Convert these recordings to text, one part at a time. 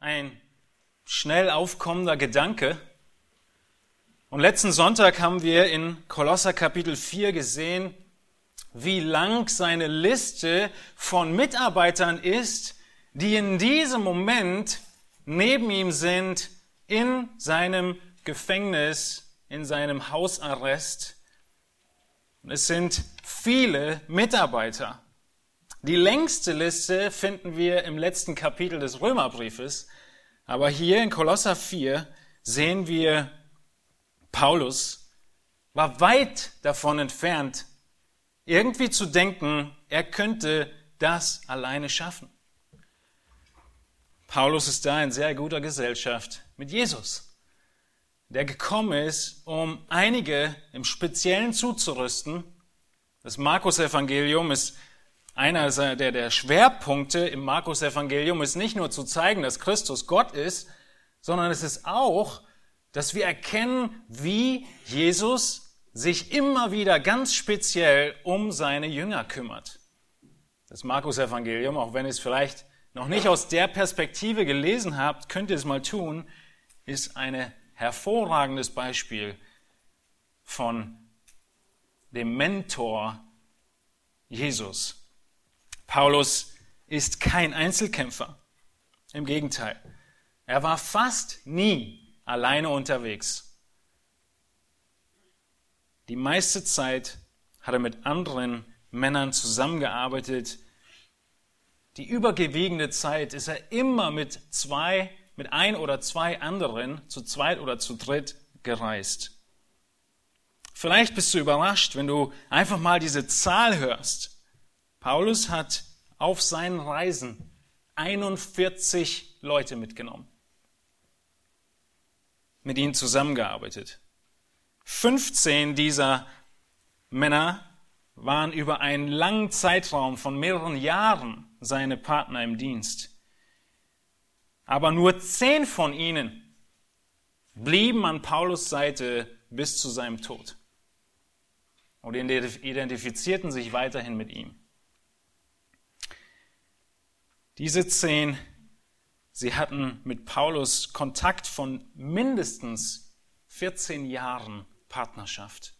ein schnell aufkommender Gedanke. Und letzten Sonntag haben wir in Kolosser Kapitel 4 gesehen, wie lang seine Liste von Mitarbeitern ist, die in diesem Moment neben ihm sind in seinem Gefängnis, in seinem Hausarrest. Und es sind viele Mitarbeiter. Die längste Liste finden wir im letzten Kapitel des Römerbriefes, aber hier in Kolosser 4 sehen wir, Paulus war weit davon entfernt, irgendwie zu denken, er könnte das alleine schaffen. Paulus ist da in sehr guter Gesellschaft mit Jesus, der gekommen ist, um einige im Speziellen zuzurüsten. Das Markus-Evangelium ist einer der, der Schwerpunkte im Markus-Evangelium, ist nicht nur zu zeigen, dass Christus Gott ist, sondern es ist auch, dass wir erkennen, wie Jesus sich immer wieder ganz speziell um seine Jünger kümmert. Das Markus-Evangelium, auch wenn es vielleicht noch nicht aus der Perspektive gelesen habt, könnt ihr es mal tun, ist ein hervorragendes Beispiel von dem Mentor Jesus. Paulus ist kein Einzelkämpfer. Im Gegenteil. Er war fast nie alleine unterwegs. Die meiste Zeit hat er mit anderen Männern zusammengearbeitet, die übergewiegende Zeit ist er immer mit zwei, mit ein oder zwei anderen, zu zweit oder zu dritt gereist. Vielleicht bist du überrascht, wenn du einfach mal diese Zahl hörst. Paulus hat auf seinen Reisen 41 Leute mitgenommen, mit ihnen zusammengearbeitet. 15 dieser Männer waren über einen langen Zeitraum von mehreren Jahren seine Partner im Dienst. Aber nur zehn von ihnen blieben an Paulus Seite bis zu seinem Tod und identifizierten sich weiterhin mit ihm. Diese zehn, sie hatten mit Paulus Kontakt von mindestens 14 Jahren Partnerschaft.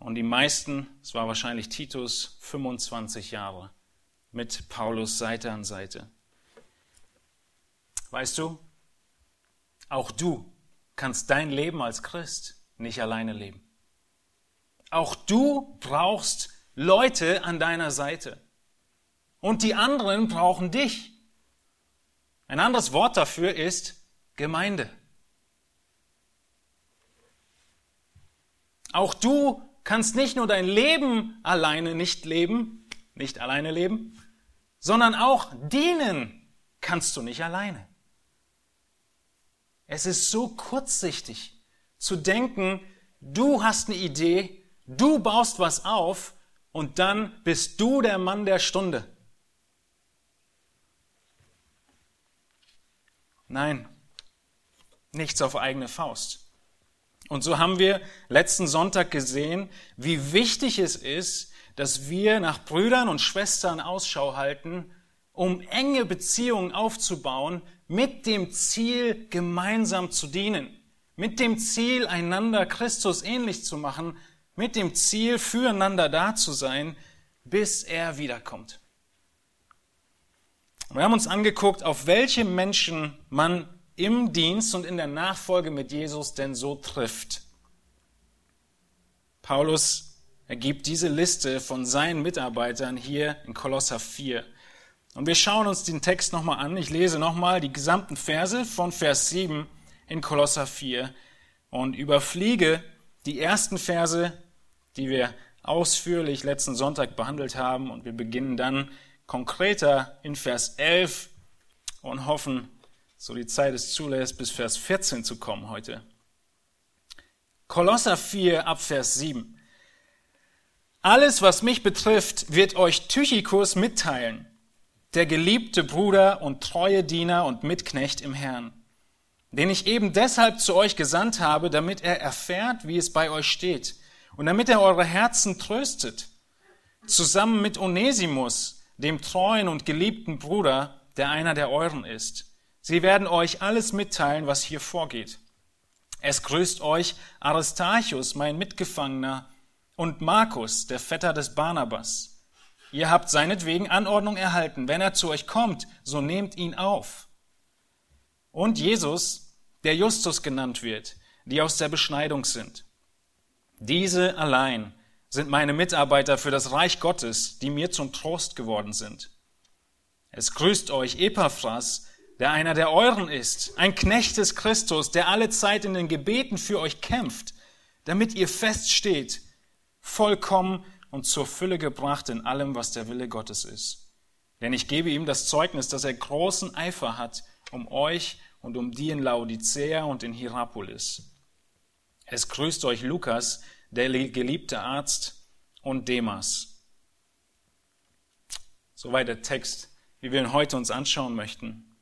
Und die meisten, es war wahrscheinlich Titus, 25 Jahre mit Paulus Seite an Seite. Weißt du, auch du kannst dein Leben als Christ nicht alleine leben. Auch du brauchst Leute an deiner Seite. Und die anderen brauchen dich. Ein anderes Wort dafür ist Gemeinde. Auch du kannst nicht nur dein Leben alleine nicht leben, nicht alleine leben, sondern auch dienen kannst du nicht alleine. Es ist so kurzsichtig zu denken, du hast eine Idee, du baust was auf und dann bist du der Mann der Stunde. Nein, nichts auf eigene Faust. Und so haben wir letzten Sonntag gesehen, wie wichtig es ist, dass wir nach Brüdern und Schwestern Ausschau halten, um enge Beziehungen aufzubauen, mit dem Ziel, gemeinsam zu dienen, mit dem Ziel, einander Christus ähnlich zu machen, mit dem Ziel, füreinander da zu sein, bis er wiederkommt. Wir haben uns angeguckt, auf welche Menschen man im Dienst und in der Nachfolge mit Jesus denn so trifft. Paulus ergibt diese Liste von seinen Mitarbeitern hier in Kolosser 4. Und wir schauen uns den Text nochmal an. Ich lese nochmal die gesamten Verse von Vers 7 in Kolosser 4 und überfliege die ersten Verse, die wir ausführlich letzten Sonntag behandelt haben. Und wir beginnen dann konkreter in Vers 11 und hoffen, so die Zeit es zulässt, bis Vers 14 zu kommen heute. Kolosser 4 ab Vers 7. Alles, was mich betrifft, wird euch Tychikus mitteilen, der geliebte Bruder und treue Diener und Mitknecht im Herrn, den ich eben deshalb zu euch gesandt habe, damit er erfährt, wie es bei euch steht und damit er eure Herzen tröstet, zusammen mit Onesimus, dem treuen und geliebten Bruder, der einer der euren ist Sie werden euch alles mitteilen, was hier vorgeht. Es grüßt euch Aristarchus, mein Mitgefangener, und Markus, der Vetter des Barnabas. Ihr habt seinetwegen Anordnung erhalten. Wenn er zu euch kommt, so nehmt ihn auf. Und Jesus, der Justus genannt wird, die aus der Beschneidung sind. Diese allein sind meine Mitarbeiter für das Reich Gottes, die mir zum Trost geworden sind. Es grüßt euch Epaphras, der einer der euren ist, ein Knecht des Christus, der alle Zeit in den Gebeten für euch kämpft, damit ihr feststeht, vollkommen und zur Fülle gebracht in allem, was der Wille Gottes ist. Denn ich gebe ihm das Zeugnis, dass er großen Eifer hat um euch und um die in Laodicea und in Hierapolis. Es grüßt euch Lukas, der geliebte Arzt, und Demas. Soweit der Text, wie wir ihn heute uns anschauen möchten.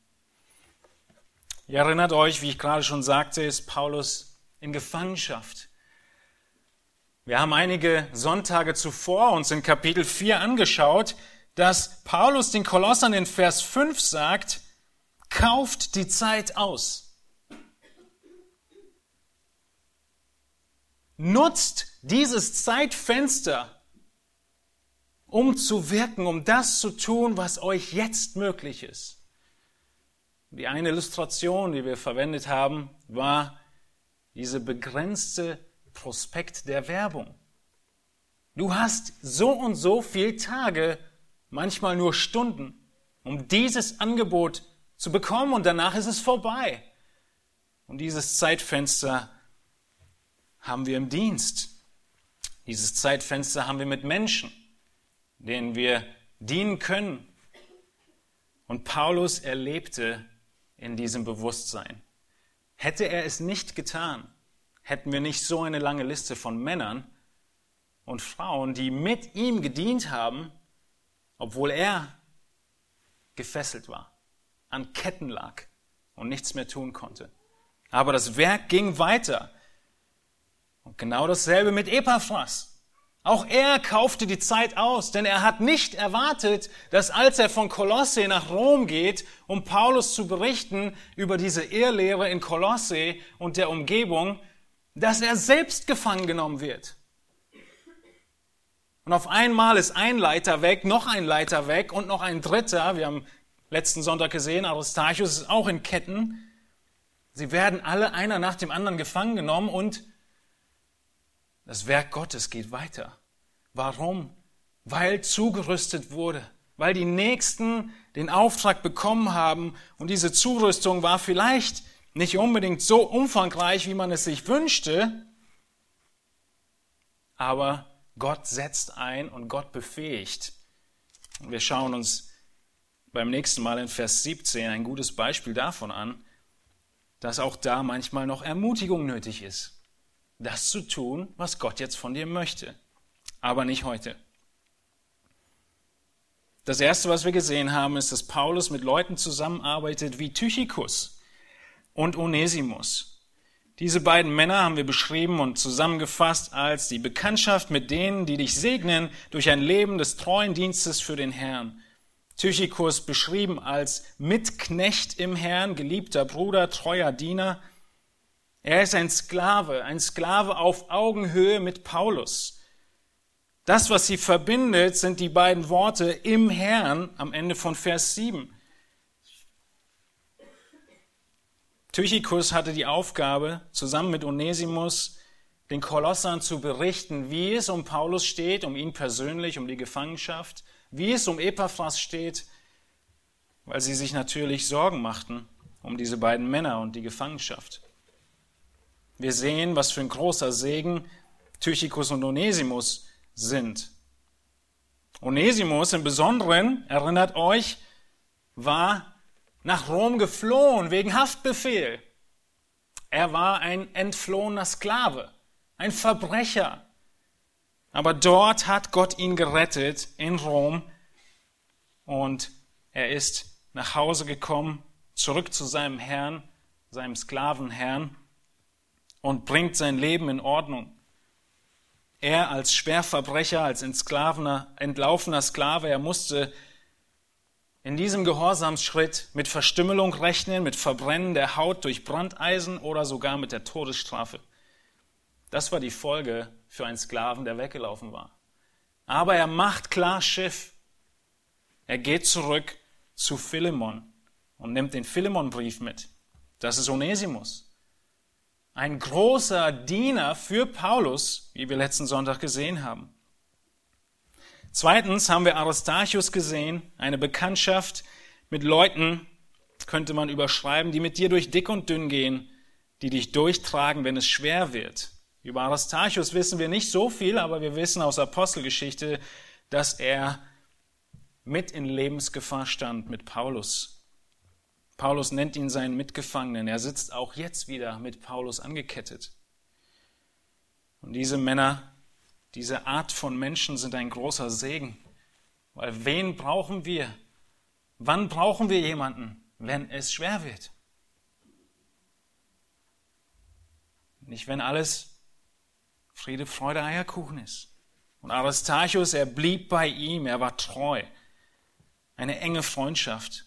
Ihr erinnert euch, wie ich gerade schon sagte, ist Paulus in Gefangenschaft. Wir haben einige Sonntage zuvor uns in Kapitel 4 angeschaut, dass Paulus den Kolossern in Vers 5 sagt, kauft die Zeit aus. Nutzt dieses Zeitfenster, um zu wirken, um das zu tun, was euch jetzt möglich ist. Die eine Illustration, die wir verwendet haben, war diese begrenzte Prospekt der Werbung. Du hast so und so viele Tage, manchmal nur Stunden, um dieses Angebot zu bekommen und danach ist es vorbei. Und dieses Zeitfenster haben wir im Dienst. Dieses Zeitfenster haben wir mit Menschen, denen wir dienen können. Und Paulus erlebte in diesem Bewusstsein. Hätte er es nicht getan, hätten wir nicht so eine lange Liste von Männern und Frauen, die mit ihm gedient haben, obwohl er gefesselt war, an Ketten lag und nichts mehr tun konnte. Aber das Werk ging weiter. Und genau dasselbe mit Epaphras. Auch er kaufte die Zeit aus, denn er hat nicht erwartet, dass als er von Kolosse nach Rom geht, um Paulus zu berichten über diese Irrlehre in Kolosse und der Umgebung, dass er selbst gefangen genommen wird. Und auf einmal ist ein Leiter weg, noch ein Leiter weg und noch ein dritter. Wir haben letzten Sonntag gesehen, Aristarchus ist auch in Ketten. Sie werden alle einer nach dem anderen gefangen genommen und das Werk Gottes geht weiter. Warum? Weil zugerüstet wurde, weil die Nächsten den Auftrag bekommen haben und diese Zurüstung war vielleicht nicht unbedingt so umfangreich, wie man es sich wünschte, aber Gott setzt ein und Gott befähigt. Und wir schauen uns beim nächsten Mal in Vers 17 ein gutes Beispiel davon an, dass auch da manchmal noch Ermutigung nötig ist das zu tun, was Gott jetzt von dir möchte. Aber nicht heute. Das Erste, was wir gesehen haben, ist, dass Paulus mit Leuten zusammenarbeitet wie Tychicus und Onesimus. Diese beiden Männer haben wir beschrieben und zusammengefasst als die Bekanntschaft mit denen, die dich segnen durch ein Leben des treuen Dienstes für den Herrn. Tychicus beschrieben als Mitknecht im Herrn, geliebter Bruder, treuer Diener. Er ist ein Sklave, ein Sklave auf Augenhöhe mit Paulus. Das, was sie verbindet, sind die beiden Worte im Herrn am Ende von Vers 7. Tychicus hatte die Aufgabe, zusammen mit Onesimus den Kolossern zu berichten, wie es um Paulus steht, um ihn persönlich, um die Gefangenschaft, wie es um Epaphras steht, weil sie sich natürlich Sorgen machten um diese beiden Männer und die Gefangenschaft. Wir sehen, was für ein großer Segen Tychicus und Onesimus sind. Onesimus im Besonderen, erinnert euch, war nach Rom geflohen wegen Haftbefehl. Er war ein entflohener Sklave, ein Verbrecher. Aber dort hat Gott ihn gerettet in Rom und er ist nach Hause gekommen, zurück zu seinem Herrn, seinem Sklavenherrn und bringt sein Leben in Ordnung. Er als Schwerverbrecher, als entlaufener Sklave, er musste in diesem Gehorsamsschritt mit Verstümmelung rechnen, mit Verbrennen der Haut durch Brandeisen oder sogar mit der Todesstrafe. Das war die Folge für einen Sklaven, der weggelaufen war. Aber er macht klar Schiff. Er geht zurück zu Philemon und nimmt den Philemonbrief mit. Das ist Onesimus. Ein großer Diener für Paulus, wie wir letzten Sonntag gesehen haben. Zweitens haben wir Aristarchus gesehen, eine Bekanntschaft mit Leuten, könnte man überschreiben, die mit dir durch dick und dünn gehen, die dich durchtragen, wenn es schwer wird. Über Aristarchus wissen wir nicht so viel, aber wir wissen aus Apostelgeschichte, dass er mit in Lebensgefahr stand mit Paulus. Paulus nennt ihn seinen Mitgefangenen. Er sitzt auch jetzt wieder mit Paulus angekettet. Und diese Männer, diese Art von Menschen sind ein großer Segen. Weil wen brauchen wir? Wann brauchen wir jemanden, wenn es schwer wird? Nicht, wenn alles Friede, Freude, Eierkuchen ist. Und Aristarchus, er blieb bei ihm, er war treu. Eine enge Freundschaft,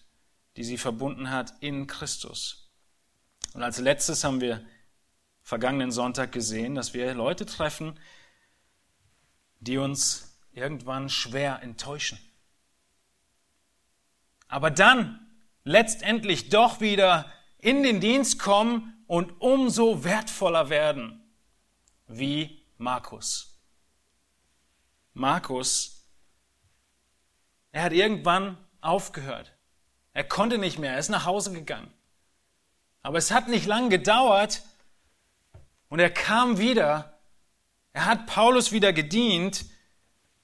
die sie verbunden hat in Christus. Und als letztes haben wir vergangenen Sonntag gesehen, dass wir Leute treffen, die uns irgendwann schwer enttäuschen. Aber dann letztendlich doch wieder in den Dienst kommen und umso wertvoller werden, wie Markus. Markus, er hat irgendwann aufgehört. Er konnte nicht mehr, er ist nach Hause gegangen. Aber es hat nicht lang gedauert und er kam wieder. Er hat Paulus wieder gedient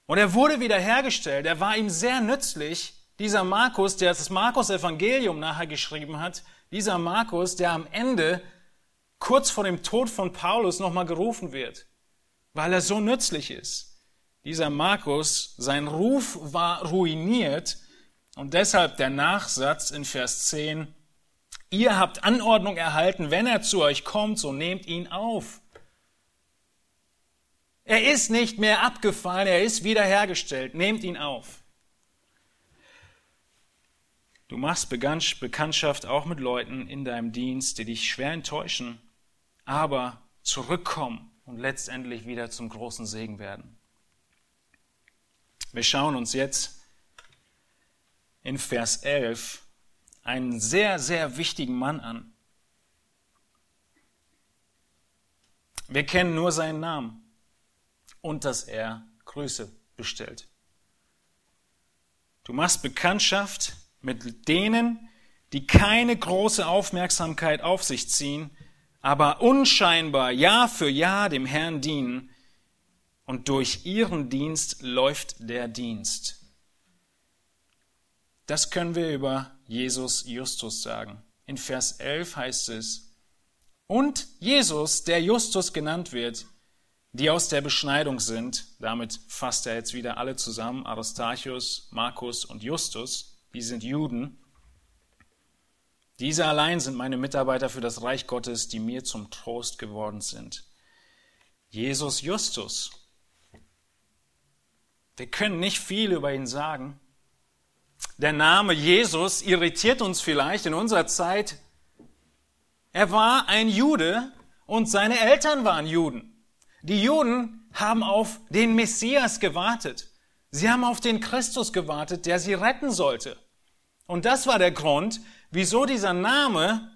und er wurde wieder hergestellt. Er war ihm sehr nützlich. Dieser Markus, der das Markus-Evangelium nachher geschrieben hat, dieser Markus, der am Ende kurz vor dem Tod von Paulus nochmal gerufen wird weil er so nützlich ist. Dieser Markus, sein Ruf war ruiniert und deshalb der Nachsatz in Vers 10, ihr habt Anordnung erhalten, wenn er zu euch kommt, so nehmt ihn auf. Er ist nicht mehr abgefallen, er ist wiederhergestellt, nehmt ihn auf. Du machst Bekanntschaft auch mit Leuten in deinem Dienst, die dich schwer enttäuschen, aber zurückkommen und letztendlich wieder zum großen Segen werden. Wir schauen uns jetzt in Vers 11 einen sehr, sehr wichtigen Mann an. Wir kennen nur seinen Namen und dass er Grüße bestellt. Du machst Bekanntschaft mit denen, die keine große Aufmerksamkeit auf sich ziehen, aber unscheinbar Jahr für Jahr dem Herrn dienen und durch ihren Dienst läuft der Dienst. Das können wir über Jesus Justus sagen. In Vers 11 heißt es, und Jesus, der Justus genannt wird, die aus der Beschneidung sind, damit fasst er jetzt wieder alle zusammen, Aristarchus, Markus und Justus, die sind Juden, diese allein sind meine Mitarbeiter für das Reich Gottes, die mir zum Trost geworden sind. Jesus Justus. Wir können nicht viel über ihn sagen. Der Name Jesus irritiert uns vielleicht in unserer Zeit. Er war ein Jude und seine Eltern waren Juden. Die Juden haben auf den Messias gewartet. Sie haben auf den Christus gewartet, der sie retten sollte. Und das war der Grund, wieso dieser Name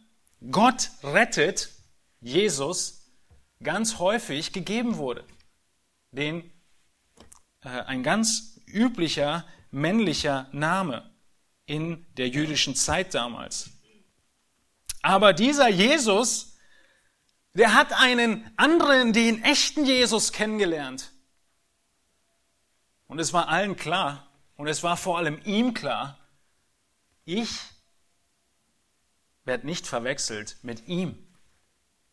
Gott rettet, Jesus, ganz häufig gegeben wurde. Den, äh, ein ganz üblicher männlicher Name in der jüdischen Zeit damals. Aber dieser Jesus, der hat einen anderen, den echten Jesus kennengelernt. Und es war allen klar, und es war vor allem ihm klar, ich werde nicht verwechselt mit ihm.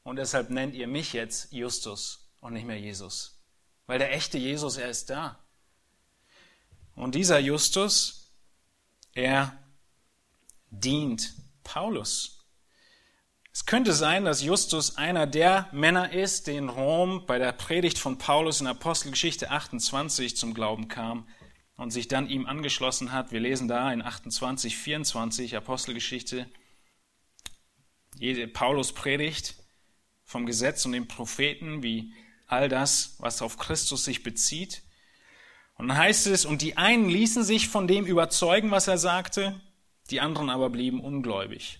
Und deshalb nennt ihr mich jetzt Justus und nicht mehr Jesus. Weil der echte Jesus, er ist da. Und dieser Justus, er dient Paulus. Es könnte sein, dass Justus einer der Männer ist, die in Rom bei der Predigt von Paulus in Apostelgeschichte 28 zum Glauben kam. und sich dann ihm angeschlossen hat. Wir lesen da in 28, 24 Apostelgeschichte, Paulus predigt vom Gesetz und den Propheten, wie all das, was auf Christus sich bezieht. Und dann heißt es, und die einen ließen sich von dem überzeugen, was er sagte, die anderen aber blieben ungläubig.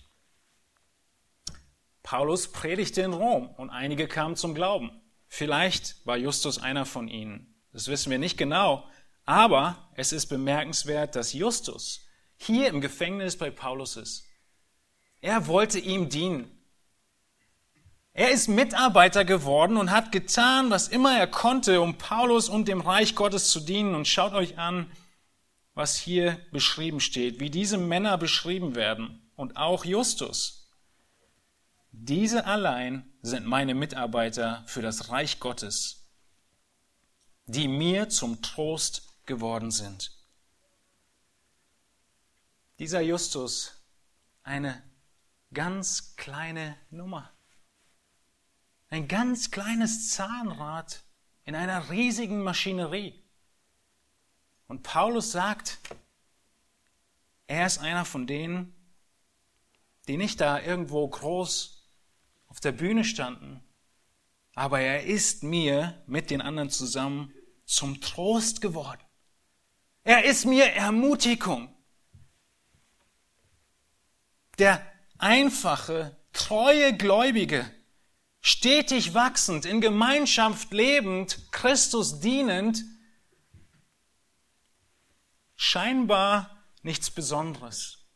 Paulus predigte in Rom und einige kamen zum Glauben. Vielleicht war Justus einer von ihnen. Das wissen wir nicht genau, aber es ist bemerkenswert, dass Justus hier im Gefängnis bei Paulus ist. Er wollte ihm dienen. Er ist Mitarbeiter geworden und hat getan, was immer er konnte, um Paulus und dem Reich Gottes zu dienen. Und schaut euch an, was hier beschrieben steht, wie diese Männer beschrieben werden und auch Justus. Diese allein sind meine Mitarbeiter für das Reich Gottes, die mir zum Trost geworden sind. Dieser Justus, eine ganz kleine Nummer. Ein ganz kleines Zahnrad in einer riesigen Maschinerie. Und Paulus sagt, er ist einer von denen, die nicht da irgendwo groß auf der Bühne standen, aber er ist mir mit den anderen zusammen zum Trost geworden. Er ist mir Ermutigung. Der einfache, treue Gläubige, stetig wachsend, in Gemeinschaft lebend, Christus dienend, scheinbar nichts Besonderes,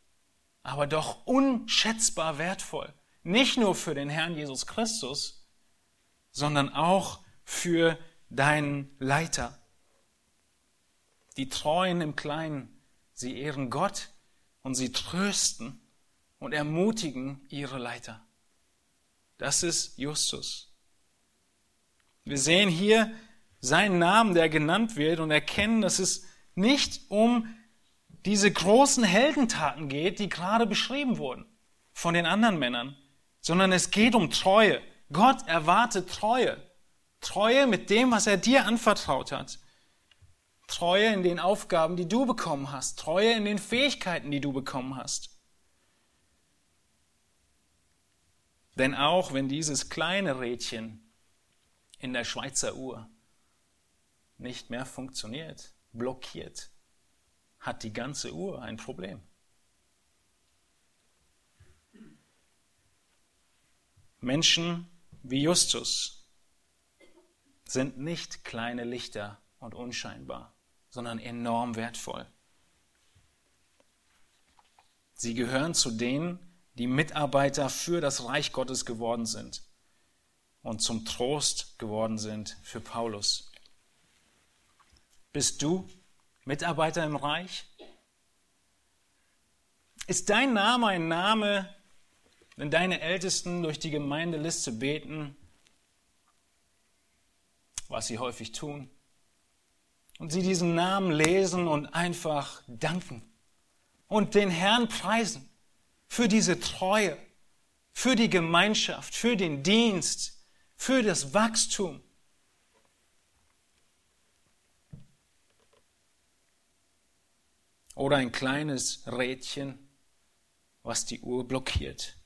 aber doch unschätzbar wertvoll. Nicht nur für den Herrn Jesus Christus, sondern auch für deinen Leiter. Die Treuen im Kleinen, sie ehren Gott und sie trösten und ermutigen ihre Leiter. Das ist Justus. Wir sehen hier seinen Namen, der genannt wird und erkennen, dass es nicht um diese großen Heldentaten geht, die gerade beschrieben wurden von den anderen Männern, sondern es geht um Treue. Gott erwartet Treue. Treue mit dem, was er dir anvertraut hat. Treue in den Aufgaben, die du bekommen hast. Treue in den Fähigkeiten, die du bekommen hast. Denn auch wenn dieses kleine Rädchen in der Schweizer Uhr nicht mehr funktioniert, blockiert, hat die ganze Uhr ein Problem. Menschen wie Justus sind nicht kleine Lichter und unscheinbar, sondern enorm wertvoll. Sie gehören zu denen, die Mitarbeiter für das Reich Gottes geworden sind und zum Trost geworden sind für Paulus. Bist du Mitarbeiter im Reich? Ist dein Name ein Name, wenn deine Ältesten durch die Gemeindeliste beten, was sie häufig tun, und sie diesen Namen lesen und einfach danken und den Herrn preisen für diese Treue, für die Gemeinschaft, für den Dienst, für das Wachstum. Oder ein kleines Rädchen, was die Uhr blockiert.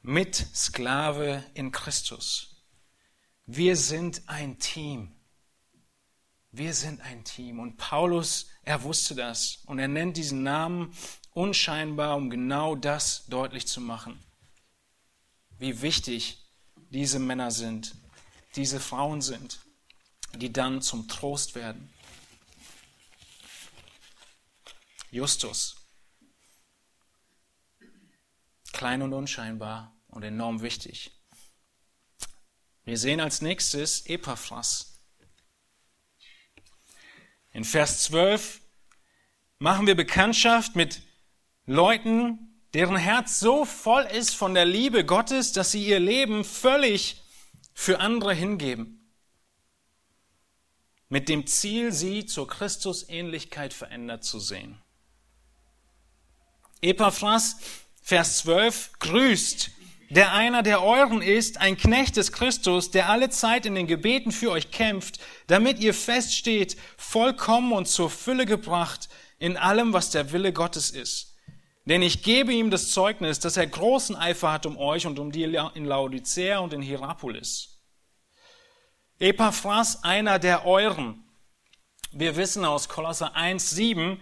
Mit Sklave in Christus. Wir sind ein Team. Wir sind ein Team. Und Paulus, er wusste das. Und er nennt diesen Namen unscheinbar, um genau das deutlich zu machen. Wie wichtig diese Männer sind, diese Frauen sind, die dann zum Trost werden. Justus. Klein und unscheinbar und enorm wichtig. Wir sehen als nächstes Epaphras. In Vers 12 machen wir Bekanntschaft mit Leuten, deren Herz so voll ist von der Liebe Gottes, dass sie ihr Leben völlig für andere hingeben. Mit dem Ziel, sie zur Christusähnlichkeit verändert zu sehen. Epaphras, Vers 12, grüßt der einer der euren ist, ein Knecht des Christus, der alle Zeit in den Gebeten für euch kämpft, damit ihr feststeht, vollkommen und zur Fülle gebracht in allem, was der Wille Gottes ist. Denn ich gebe ihm das Zeugnis, dass er großen Eifer hat um euch und um die in Laodicea und in Hierapolis. Epaphras, einer der euren. Wir wissen aus Kolosser 1,7,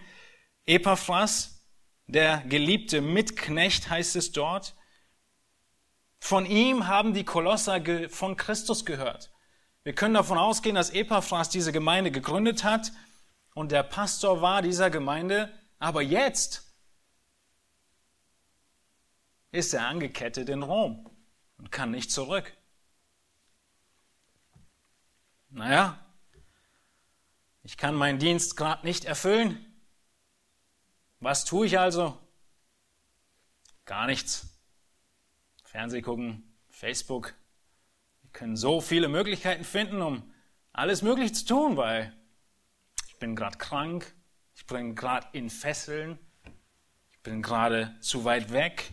Epaphras, der geliebte Mitknecht heißt es dort, von ihm haben die Kolosser von Christus gehört. Wir können davon ausgehen, dass Epaphras diese Gemeinde gegründet hat und der Pastor war dieser Gemeinde, aber jetzt ist er angekettet in Rom und kann nicht zurück. Naja, ich kann meinen Dienst gerade nicht erfüllen. Was tue ich also? Gar nichts. Fernseh gucken, Facebook. Wir können so viele Möglichkeiten finden, um alles Mögliche zu tun, weil ich bin gerade krank, ich bin gerade in Fesseln, ich bin gerade zu weit weg.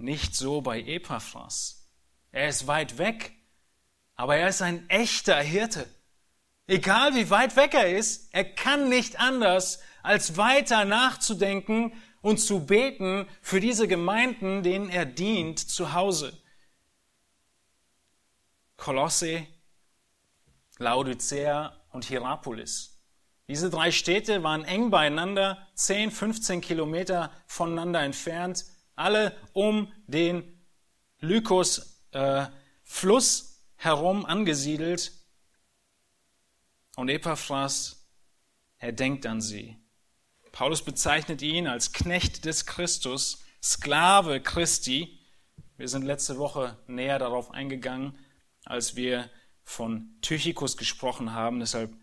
Nicht so bei Epaphras. Er ist weit weg, aber er ist ein echter Hirte. Egal wie weit weg er ist, er kann nicht anders, als weiter nachzudenken und zu beten für diese Gemeinden, denen er dient, zu Hause. Kolosse, Laodicea und Hierapolis. Diese drei Städte waren eng beieinander, 10, 15 Kilometer voneinander entfernt, alle um den Lykos-Fluss äh, herum angesiedelt. Und Epaphras, er denkt an sie. Paulus bezeichnet ihn als Knecht des Christus, Sklave Christi. Wir sind letzte Woche näher darauf eingegangen, als wir von Tychikus gesprochen haben. Deshalb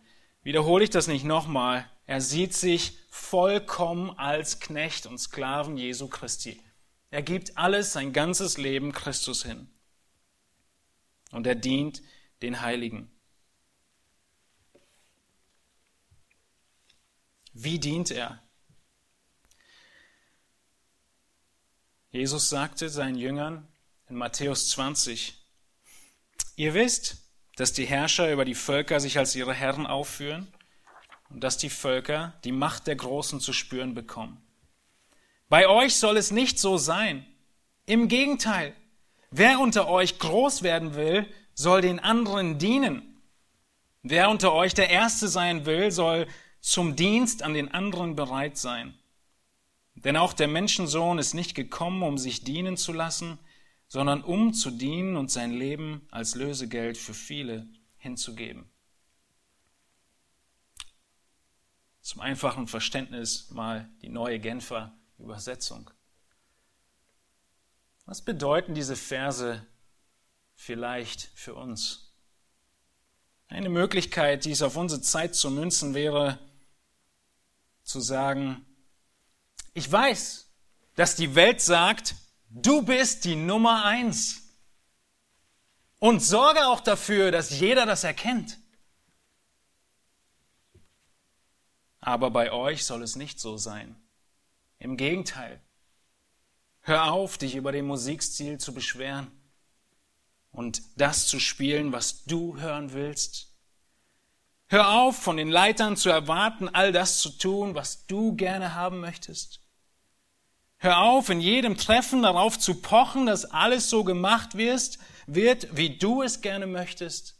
wiederhole ich das nicht nochmal. Er sieht sich vollkommen als Knecht und Sklaven Jesu Christi. Er gibt alles, sein ganzes Leben Christus hin. Und er dient den Heiligen. Wie dient er? Jesus sagte seinen Jüngern in Matthäus 20, ihr wisst, dass die Herrscher über die Völker sich als ihre Herren aufführen und dass die Völker die Macht der Großen zu spüren bekommen. Bei euch soll es nicht so sein. Im Gegenteil, wer unter euch groß werden will, soll den anderen dienen. Wer unter euch der Erste sein will, soll zum Dienst an den anderen bereit sein. Denn auch der Menschensohn ist nicht gekommen, um sich dienen zu lassen, sondern um zu dienen und sein Leben als Lösegeld für viele hinzugeben. Zum einfachen Verständnis mal die neue Genfer Übersetzung. Was bedeuten diese Verse vielleicht für uns? Eine Möglichkeit, dies auf unsere Zeit zu münzen, wäre, zu sagen, ich weiß, dass die Welt sagt, du bist die Nummer eins. Und sorge auch dafür, dass jeder das erkennt. Aber bei euch soll es nicht so sein. Im Gegenteil. Hör auf, dich über den Musikstil zu beschweren und das zu spielen, was du hören willst. Hör auf, von den Leitern zu erwarten, all das zu tun, was du gerne haben möchtest. Hör auf, in jedem Treffen darauf zu pochen, dass alles so gemacht wirst, wird, wie du es gerne möchtest.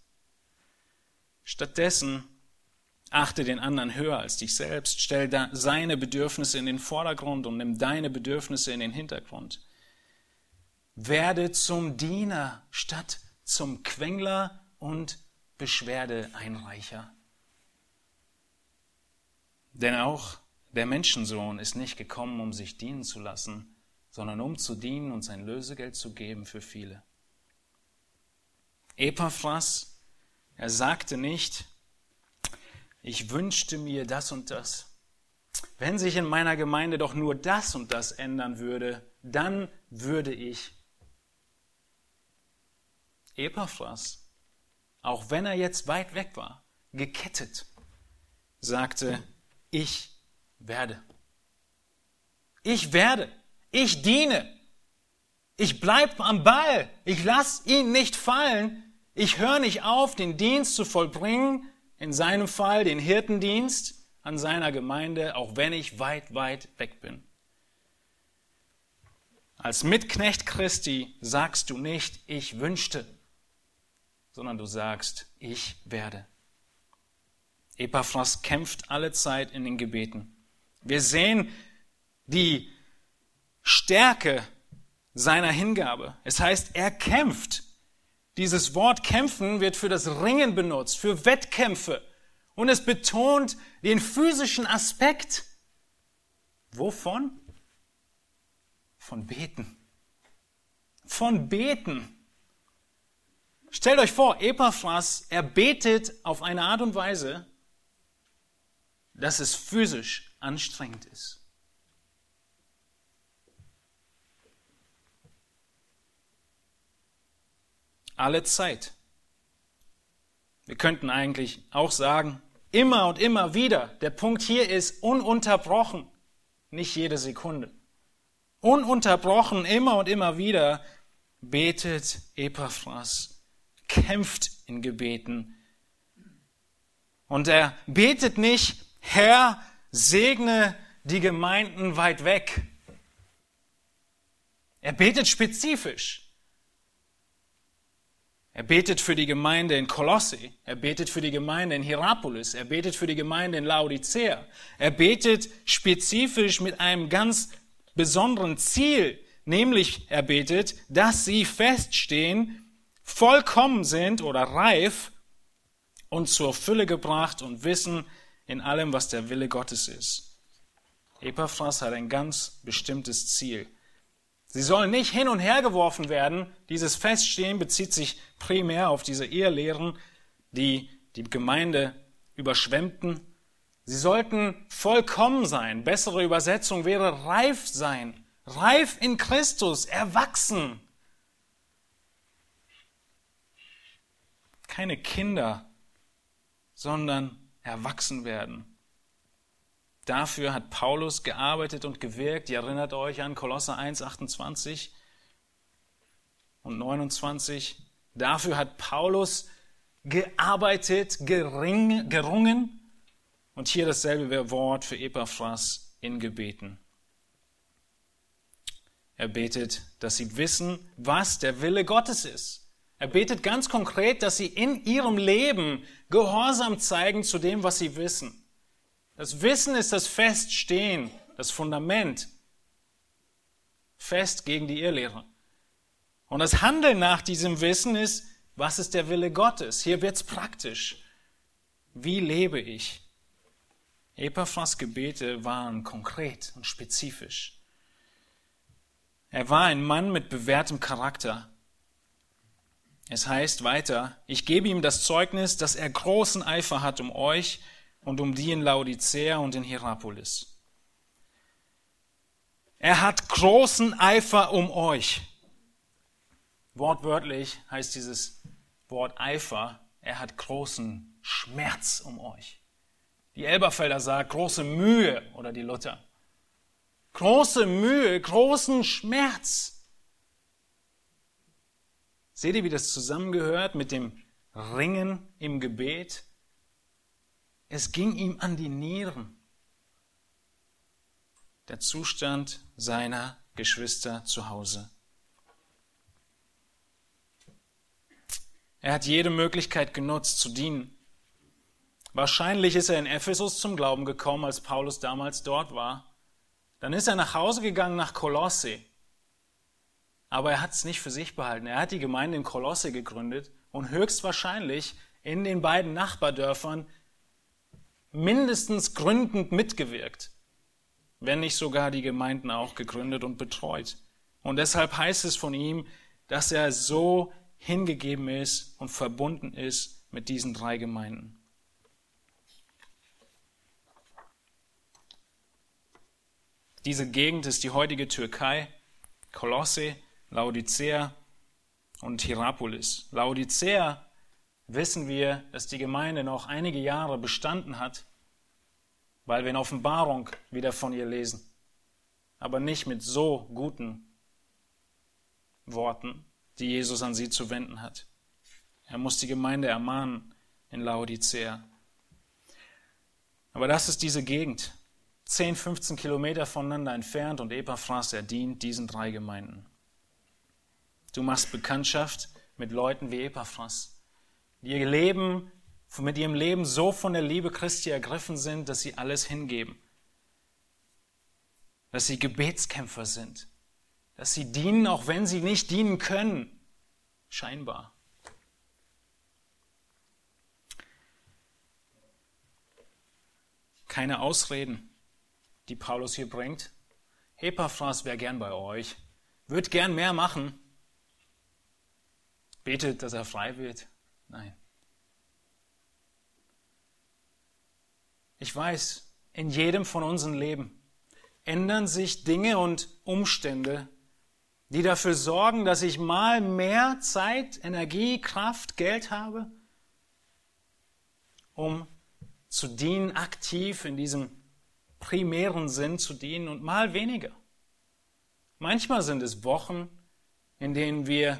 Stattdessen achte den anderen höher als dich selbst, stell seine Bedürfnisse in den Vordergrund und nimm deine Bedürfnisse in den Hintergrund. Werde zum Diener statt zum Quengler und Beschwerdeeinreicher. Denn auch der Menschensohn ist nicht gekommen, um sich dienen zu lassen, sondern um zu dienen und sein Lösegeld zu geben für viele. Epaphras, er sagte nicht, ich wünschte mir das und das. Wenn sich in meiner Gemeinde doch nur das und das ändern würde, dann würde ich. Epaphras, auch wenn er jetzt weit weg war, gekettet, sagte, ich werde. Ich werde. Ich diene. Ich bleib am Ball. Ich lass ihn nicht fallen. Ich höre nicht auf, den Dienst zu vollbringen, in seinem Fall den Hirtendienst an seiner Gemeinde, auch wenn ich weit, weit weg bin. Als Mitknecht Christi sagst du nicht, ich wünschte, sondern du sagst, ich werde. Epaphras kämpft alle Zeit in den Gebeten. Wir sehen die Stärke seiner Hingabe. Es heißt, er kämpft. Dieses Wort kämpfen wird für das Ringen benutzt, für Wettkämpfe. Und es betont den physischen Aspekt. Wovon? Von Beten. Von Beten. Stellt euch vor, Epaphras, er betet auf eine Art und Weise, dass es physisch anstrengend ist. Alle Zeit. Wir könnten eigentlich auch sagen, immer und immer wieder. Der Punkt hier ist ununterbrochen, nicht jede Sekunde. Ununterbrochen, immer und immer wieder betet Epaphras, kämpft in Gebeten. Und er betet nicht, Herr, segne die Gemeinden weit weg. Er betet spezifisch. Er betet für die Gemeinde in Kolosse. Er betet für die Gemeinde in Hierapolis. Er betet für die Gemeinde in Laodicea. Er betet spezifisch mit einem ganz besonderen Ziel. Nämlich er betet, dass sie feststehen, vollkommen sind oder reif und zur Fülle gebracht und wissen in allem, was der Wille Gottes ist. Epaphras hat ein ganz bestimmtes Ziel. Sie sollen nicht hin und her geworfen werden. Dieses Feststehen bezieht sich primär auf diese Ehelehren, die die Gemeinde überschwemmten. Sie sollten vollkommen sein. Bessere Übersetzung wäre reif sein. Reif in Christus, erwachsen. Keine Kinder, sondern erwachsen werden. Dafür hat Paulus gearbeitet und gewirkt. Ihr erinnert euch an Kolosser 1, 28 und 29. Dafür hat Paulus gearbeitet, gering, gerungen. Und hier dasselbe Wort für Epaphras in Gebeten. Er betet, dass sie wissen, was der Wille Gottes ist. Er betet ganz konkret, dass sie in ihrem Leben Gehorsam zeigen zu dem, was sie wissen. Das Wissen ist das Feststehen, das Fundament. Fest gegen die Irrlehre. Und das Handeln nach diesem Wissen ist, was ist der Wille Gottes? Hier wird's praktisch. Wie lebe ich? Epaphras Gebete waren konkret und spezifisch. Er war ein Mann mit bewährtem Charakter. Es heißt weiter, ich gebe ihm das Zeugnis, dass er großen Eifer hat um euch und um die in Laodicea und in Hierapolis. Er hat großen Eifer um euch. Wortwörtlich heißt dieses Wort Eifer, er hat großen Schmerz um euch. Die Elberfelder sagt große Mühe oder die Luther. Große Mühe, großen Schmerz. Seht ihr, wie das zusammengehört mit dem Ringen im Gebet? Es ging ihm an die Nieren. Der Zustand seiner Geschwister zu Hause. Er hat jede Möglichkeit genutzt zu dienen. Wahrscheinlich ist er in Ephesus zum Glauben gekommen, als Paulus damals dort war. Dann ist er nach Hause gegangen nach Kolosse. Aber er hat es nicht für sich behalten. Er hat die Gemeinde in Kolosse gegründet und höchstwahrscheinlich in den beiden Nachbardörfern mindestens gründend mitgewirkt, wenn nicht sogar die Gemeinden auch gegründet und betreut. Und deshalb heißt es von ihm, dass er so hingegeben ist und verbunden ist mit diesen drei Gemeinden. Diese Gegend ist die heutige Türkei, Kolosse, Laodicea und Hierapolis. Laodicea wissen wir, dass die Gemeinde noch einige Jahre bestanden hat, weil wir in Offenbarung wieder von ihr lesen, aber nicht mit so guten Worten, die Jesus an sie zu wenden hat. Er muss die Gemeinde ermahnen in Laodicea. Aber das ist diese Gegend, 10, 15 Kilometer voneinander entfernt und Epaphras, er dient diesen drei Gemeinden. Du machst Bekanntschaft mit Leuten wie Epaphras, ihr Leben, mit ihrem Leben so von der Liebe Christi ergriffen sind, dass sie alles hingeben. Dass sie Gebetskämpfer sind. Dass sie dienen, auch wenn sie nicht dienen können. Scheinbar. Keine Ausreden die Paulus hier bringt. Epaphras wäre gern bei euch, wird gern mehr machen. Betet, dass er frei wird. Nein. Ich weiß, in jedem von unseren Leben ändern sich Dinge und Umstände, die dafür sorgen, dass ich mal mehr Zeit, Energie, Kraft, Geld habe, um zu dienen, aktiv in diesem primären Sinn zu dienen und mal weniger. Manchmal sind es Wochen, in denen wir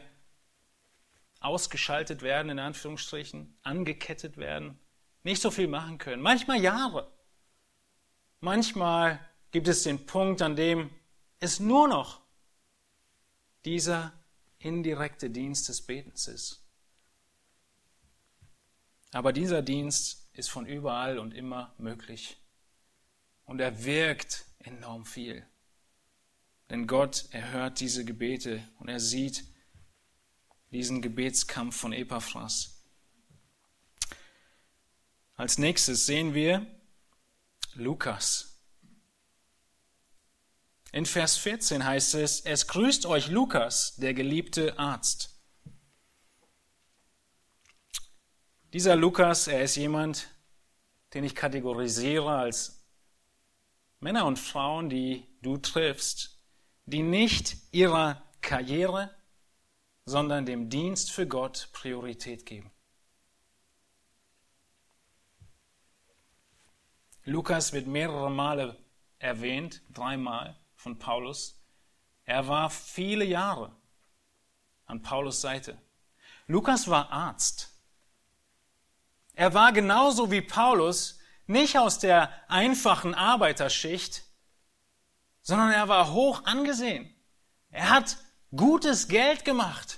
ausgeschaltet werden, in Anführungsstrichen, angekettet werden, nicht so viel machen können. Manchmal Jahre. Manchmal gibt es den Punkt, an dem es nur noch dieser indirekte Dienst des Betens ist. Aber dieser Dienst ist von überall und immer möglich. Und er wirkt enorm viel. Denn Gott erhört diese Gebete und er sieht diesen Gebetskampf von Epaphras. Als nächstes sehen wir Lukas. In Vers 14 heißt es, es grüßt euch Lukas, der geliebte Arzt. Dieser Lukas, er ist jemand, den ich kategorisiere als Männer und Frauen, die du triffst, die nicht ihrer Karriere, sondern dem Dienst für Gott Priorität geben. Lukas wird mehrere Male erwähnt, dreimal von Paulus. Er war viele Jahre an Paulus Seite. Lukas war Arzt. Er war genauso wie Paulus nicht aus der einfachen Arbeiterschicht, sondern er war hoch angesehen. Er hat gutes Geld gemacht.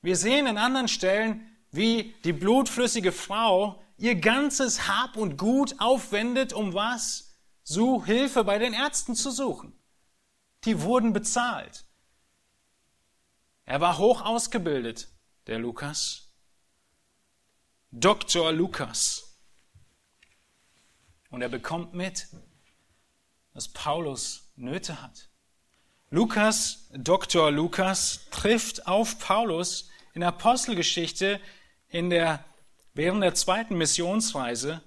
Wir sehen in anderen Stellen, wie die blutflüssige Frau ihr ganzes Hab und Gut aufwendet, um was? So Hilfe bei den Ärzten zu suchen. Die wurden bezahlt. Er war hoch ausgebildet, der Lukas. Dr. Lukas. Und er bekommt mit, dass Paulus Nöte hat. Lukas, Dr. Lukas, trifft auf Paulus in der Apostelgeschichte in der, während der zweiten Missionsreise.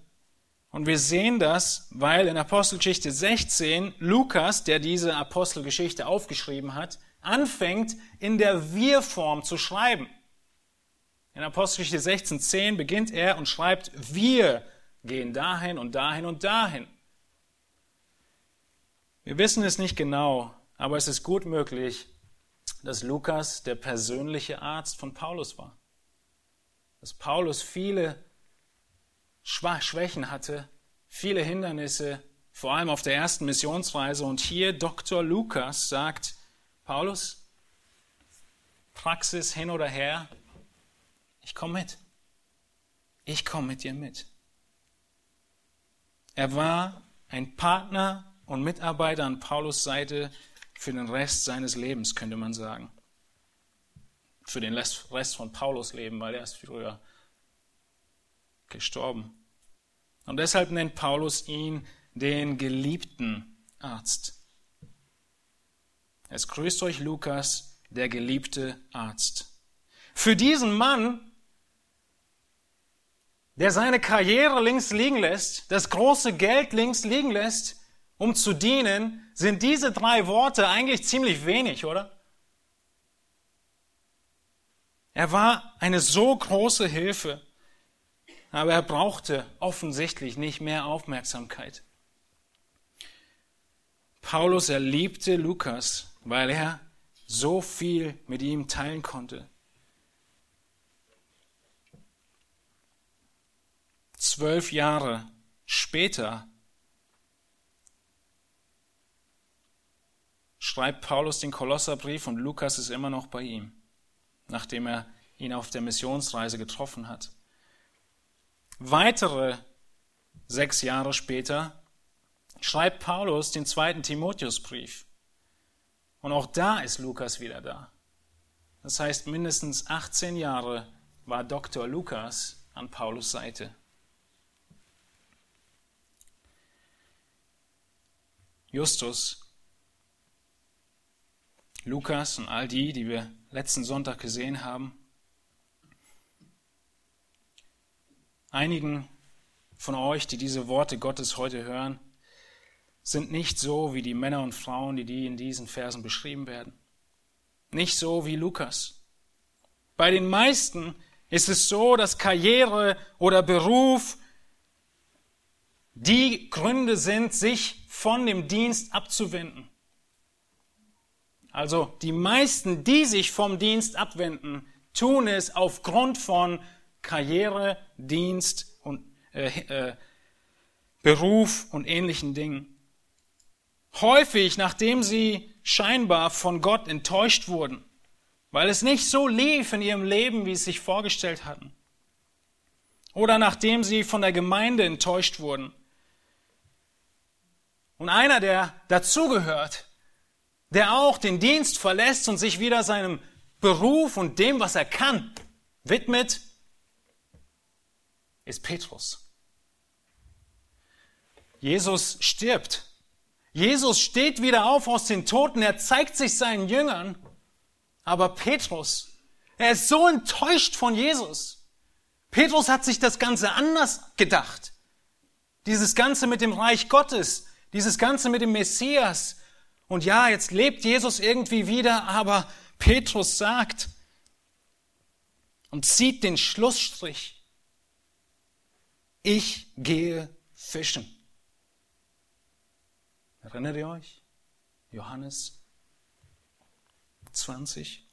Und wir sehen das, weil in Apostelgeschichte 16 Lukas, der diese Apostelgeschichte aufgeschrieben hat, anfängt in der Wir-Form zu schreiben. In Apostelgeschichte 16.10 beginnt er und schreibt Wir gehen dahin und dahin und dahin. Wir wissen es nicht genau, aber es ist gut möglich, dass Lukas der persönliche Arzt von Paulus war. Dass Paulus viele Schwächen hatte, viele Hindernisse, vor allem auf der ersten Missionsreise. Und hier Dr. Lukas sagt, Paulus, Praxis hin oder her, ich komme mit. Ich komme mit dir mit. Er war ein Partner und Mitarbeiter an Paulus Seite für den Rest seines Lebens, könnte man sagen. Für den Rest von Paulus Leben, weil er ist früher gestorben. Und deshalb nennt Paulus ihn den geliebten Arzt. Es grüßt euch Lukas, der geliebte Arzt. Für diesen Mann der seine Karriere links liegen lässt, das große Geld links liegen lässt, um zu dienen, sind diese drei Worte eigentlich ziemlich wenig, oder? Er war eine so große Hilfe, aber er brauchte offensichtlich nicht mehr Aufmerksamkeit. Paulus, er liebte Lukas, weil er so viel mit ihm teilen konnte. Zwölf Jahre später schreibt Paulus den Kolosserbrief und Lukas ist immer noch bei ihm, nachdem er ihn auf der Missionsreise getroffen hat. Weitere sechs Jahre später schreibt Paulus den zweiten Timotheusbrief. Und auch da ist Lukas wieder da. Das heißt, mindestens 18 Jahre war Dr. Lukas an Paulus Seite. Justus, Lukas und all die, die wir letzten Sonntag gesehen haben, einigen von euch, die diese Worte Gottes heute hören, sind nicht so wie die Männer und Frauen, die, die in diesen Versen beschrieben werden. Nicht so wie Lukas. Bei den meisten ist es so, dass Karriere oder Beruf die Gründe sind, sich von dem Dienst abzuwenden. Also die meisten, die sich vom Dienst abwenden, tun es aufgrund von Karriere, Dienst und äh, äh, Beruf und ähnlichen Dingen. Häufig, nachdem sie scheinbar von Gott enttäuscht wurden, weil es nicht so lief in ihrem Leben, wie sie sich vorgestellt hatten. Oder nachdem sie von der Gemeinde enttäuscht wurden. Und einer, der dazugehört, der auch den Dienst verlässt und sich wieder seinem Beruf und dem, was er kann, widmet, ist Petrus. Jesus stirbt Jesus steht wieder auf aus den Toten, er zeigt sich seinen Jüngern. Aber Petrus, er ist so enttäuscht von Jesus. Petrus hat sich das Ganze anders gedacht. Dieses Ganze mit dem Reich Gottes, dieses Ganze mit dem Messias. Und ja, jetzt lebt Jesus irgendwie wieder, aber Petrus sagt und zieht den Schlussstrich. Ich gehe fischen. Erinnert ihr euch? Johannes 20.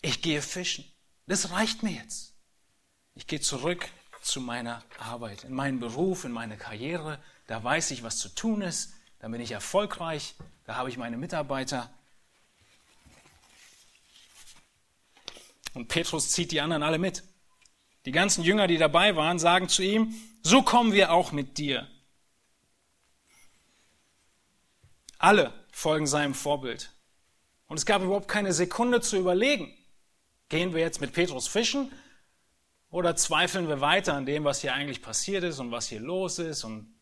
Ich gehe fischen. Das reicht mir jetzt. Ich gehe zurück zu meiner Arbeit, in meinen Beruf, in meine Karriere. Da weiß ich, was zu tun ist. Da bin ich erfolgreich. Da habe ich meine Mitarbeiter. Und Petrus zieht die anderen alle mit. Die ganzen Jünger, die dabei waren, sagen zu ihm, so kommen wir auch mit dir. Alle folgen seinem Vorbild. Und es gab überhaupt keine Sekunde zu überlegen, gehen wir jetzt mit Petrus fischen oder zweifeln wir weiter an dem, was hier eigentlich passiert ist und was hier los ist und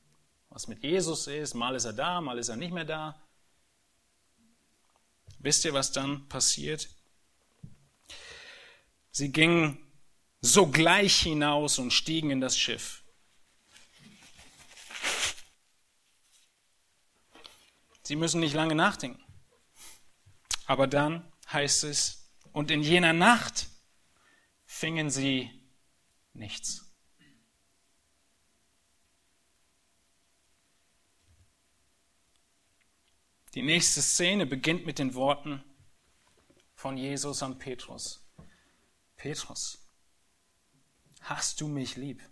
was mit Jesus ist. Mal ist er da, mal ist er nicht mehr da. Wisst ihr, was dann passiert? Sie gingen sogleich hinaus und stiegen in das Schiff. Sie müssen nicht lange nachdenken. Aber dann heißt es, und in jener Nacht fingen sie nichts. Die nächste Szene beginnt mit den Worten von Jesus an Petrus. Petrus, hast du mich lieb?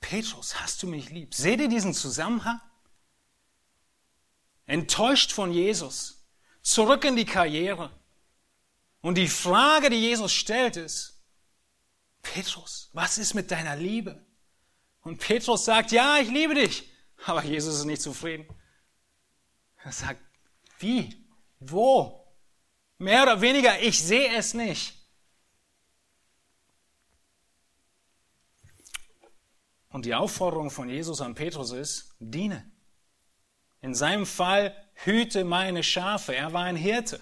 Petrus, hast du mich lieb? Seht ihr diesen Zusammenhang? enttäuscht von Jesus, zurück in die Karriere. Und die Frage, die Jesus stellt, ist, Petrus, was ist mit deiner Liebe? Und Petrus sagt, ja, ich liebe dich. Aber Jesus ist nicht zufrieden. Er sagt, wie? Wo? Mehr oder weniger, ich sehe es nicht. Und die Aufforderung von Jesus an Petrus ist, diene. In seinem Fall hüte meine Schafe. Er war ein Hirte.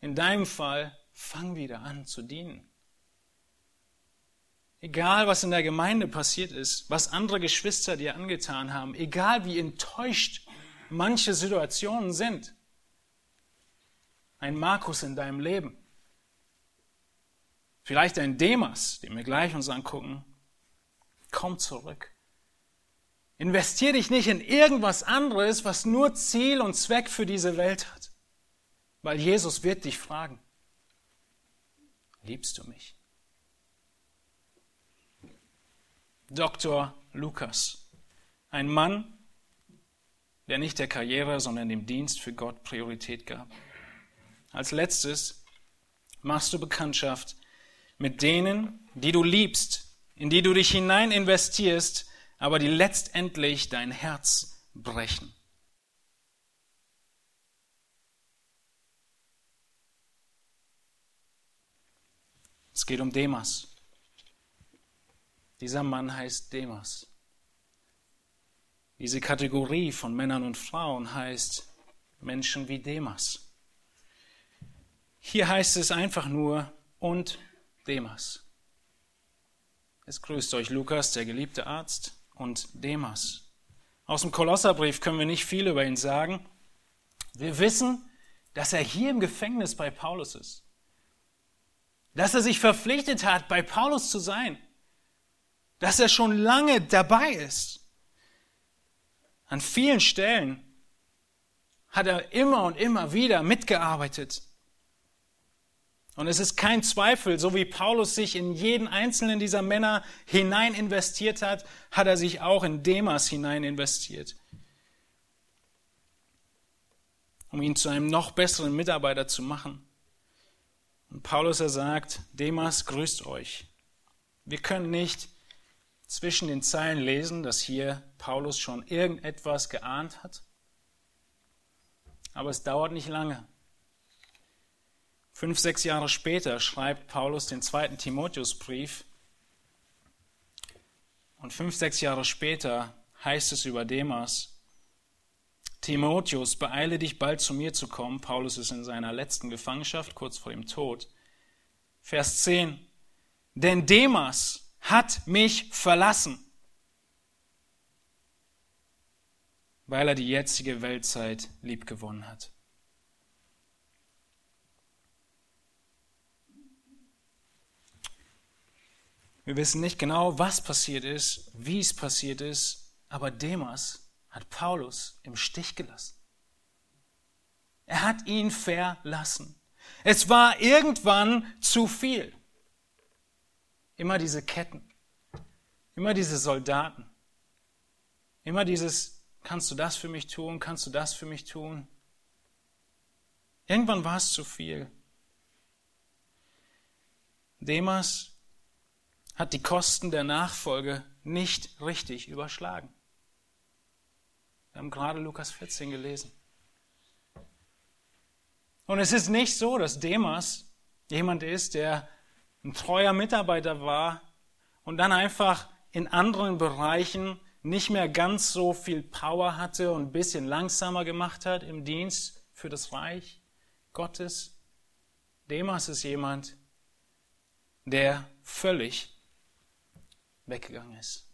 In deinem Fall fang wieder an zu dienen. Egal, was in der Gemeinde passiert ist, was andere Geschwister dir angetan haben, egal wie enttäuscht manche Situationen sind, ein Markus in deinem Leben, vielleicht ein Demas, den wir gleich uns angucken, komm zurück Investier dich nicht in irgendwas anderes, was nur Ziel und Zweck für diese Welt hat. Weil Jesus wird dich fragen, liebst du mich? Dr. Lukas, ein Mann, der nicht der Karriere, sondern dem Dienst für Gott Priorität gab. Als letztes machst du Bekanntschaft mit denen, die du liebst, in die du dich hinein investierst, aber die letztendlich dein Herz brechen. Es geht um Demas. Dieser Mann heißt Demas. Diese Kategorie von Männern und Frauen heißt Menschen wie Demas. Hier heißt es einfach nur und Demas. Es grüßt euch Lukas, der geliebte Arzt, und Demas. Aus dem Kolosserbrief können wir nicht viel über ihn sagen. Wir wissen, dass er hier im Gefängnis bei Paulus ist. Dass er sich verpflichtet hat, bei Paulus zu sein. Dass er schon lange dabei ist. An vielen Stellen hat er immer und immer wieder mitgearbeitet. Und es ist kein Zweifel, so wie Paulus sich in jeden einzelnen dieser Männer hinein investiert hat, hat er sich auch in Demas hinein investiert. Um ihn zu einem noch besseren Mitarbeiter zu machen. Und Paulus er sagt, Demas grüßt euch. Wir können nicht zwischen den Zeilen lesen, dass hier Paulus schon irgendetwas geahnt hat. Aber es dauert nicht lange. Fünf, sechs Jahre später schreibt Paulus den zweiten Timotheusbrief. Und fünf, sechs Jahre später heißt es über Demas, Timotheus, beeile dich bald zu mir zu kommen. Paulus ist in seiner letzten Gefangenschaft, kurz vor dem Tod. Vers 10. Denn Demas hat mich verlassen, weil er die jetzige Weltzeit liebgewonnen hat. Wir wissen nicht genau, was passiert ist, wie es passiert ist, aber Demas hat Paulus im Stich gelassen. Er hat ihn verlassen. Es war irgendwann zu viel. Immer diese Ketten, immer diese Soldaten, immer dieses, kannst du das für mich tun, kannst du das für mich tun. Irgendwann war es zu viel. Demas hat die Kosten der Nachfolge nicht richtig überschlagen. Wir haben gerade Lukas 14 gelesen. Und es ist nicht so, dass Demas jemand ist, der ein treuer Mitarbeiter war und dann einfach in anderen Bereichen nicht mehr ganz so viel Power hatte und ein bisschen langsamer gemacht hat im Dienst für das Reich Gottes. Demas ist jemand, der völlig weggegangen ist.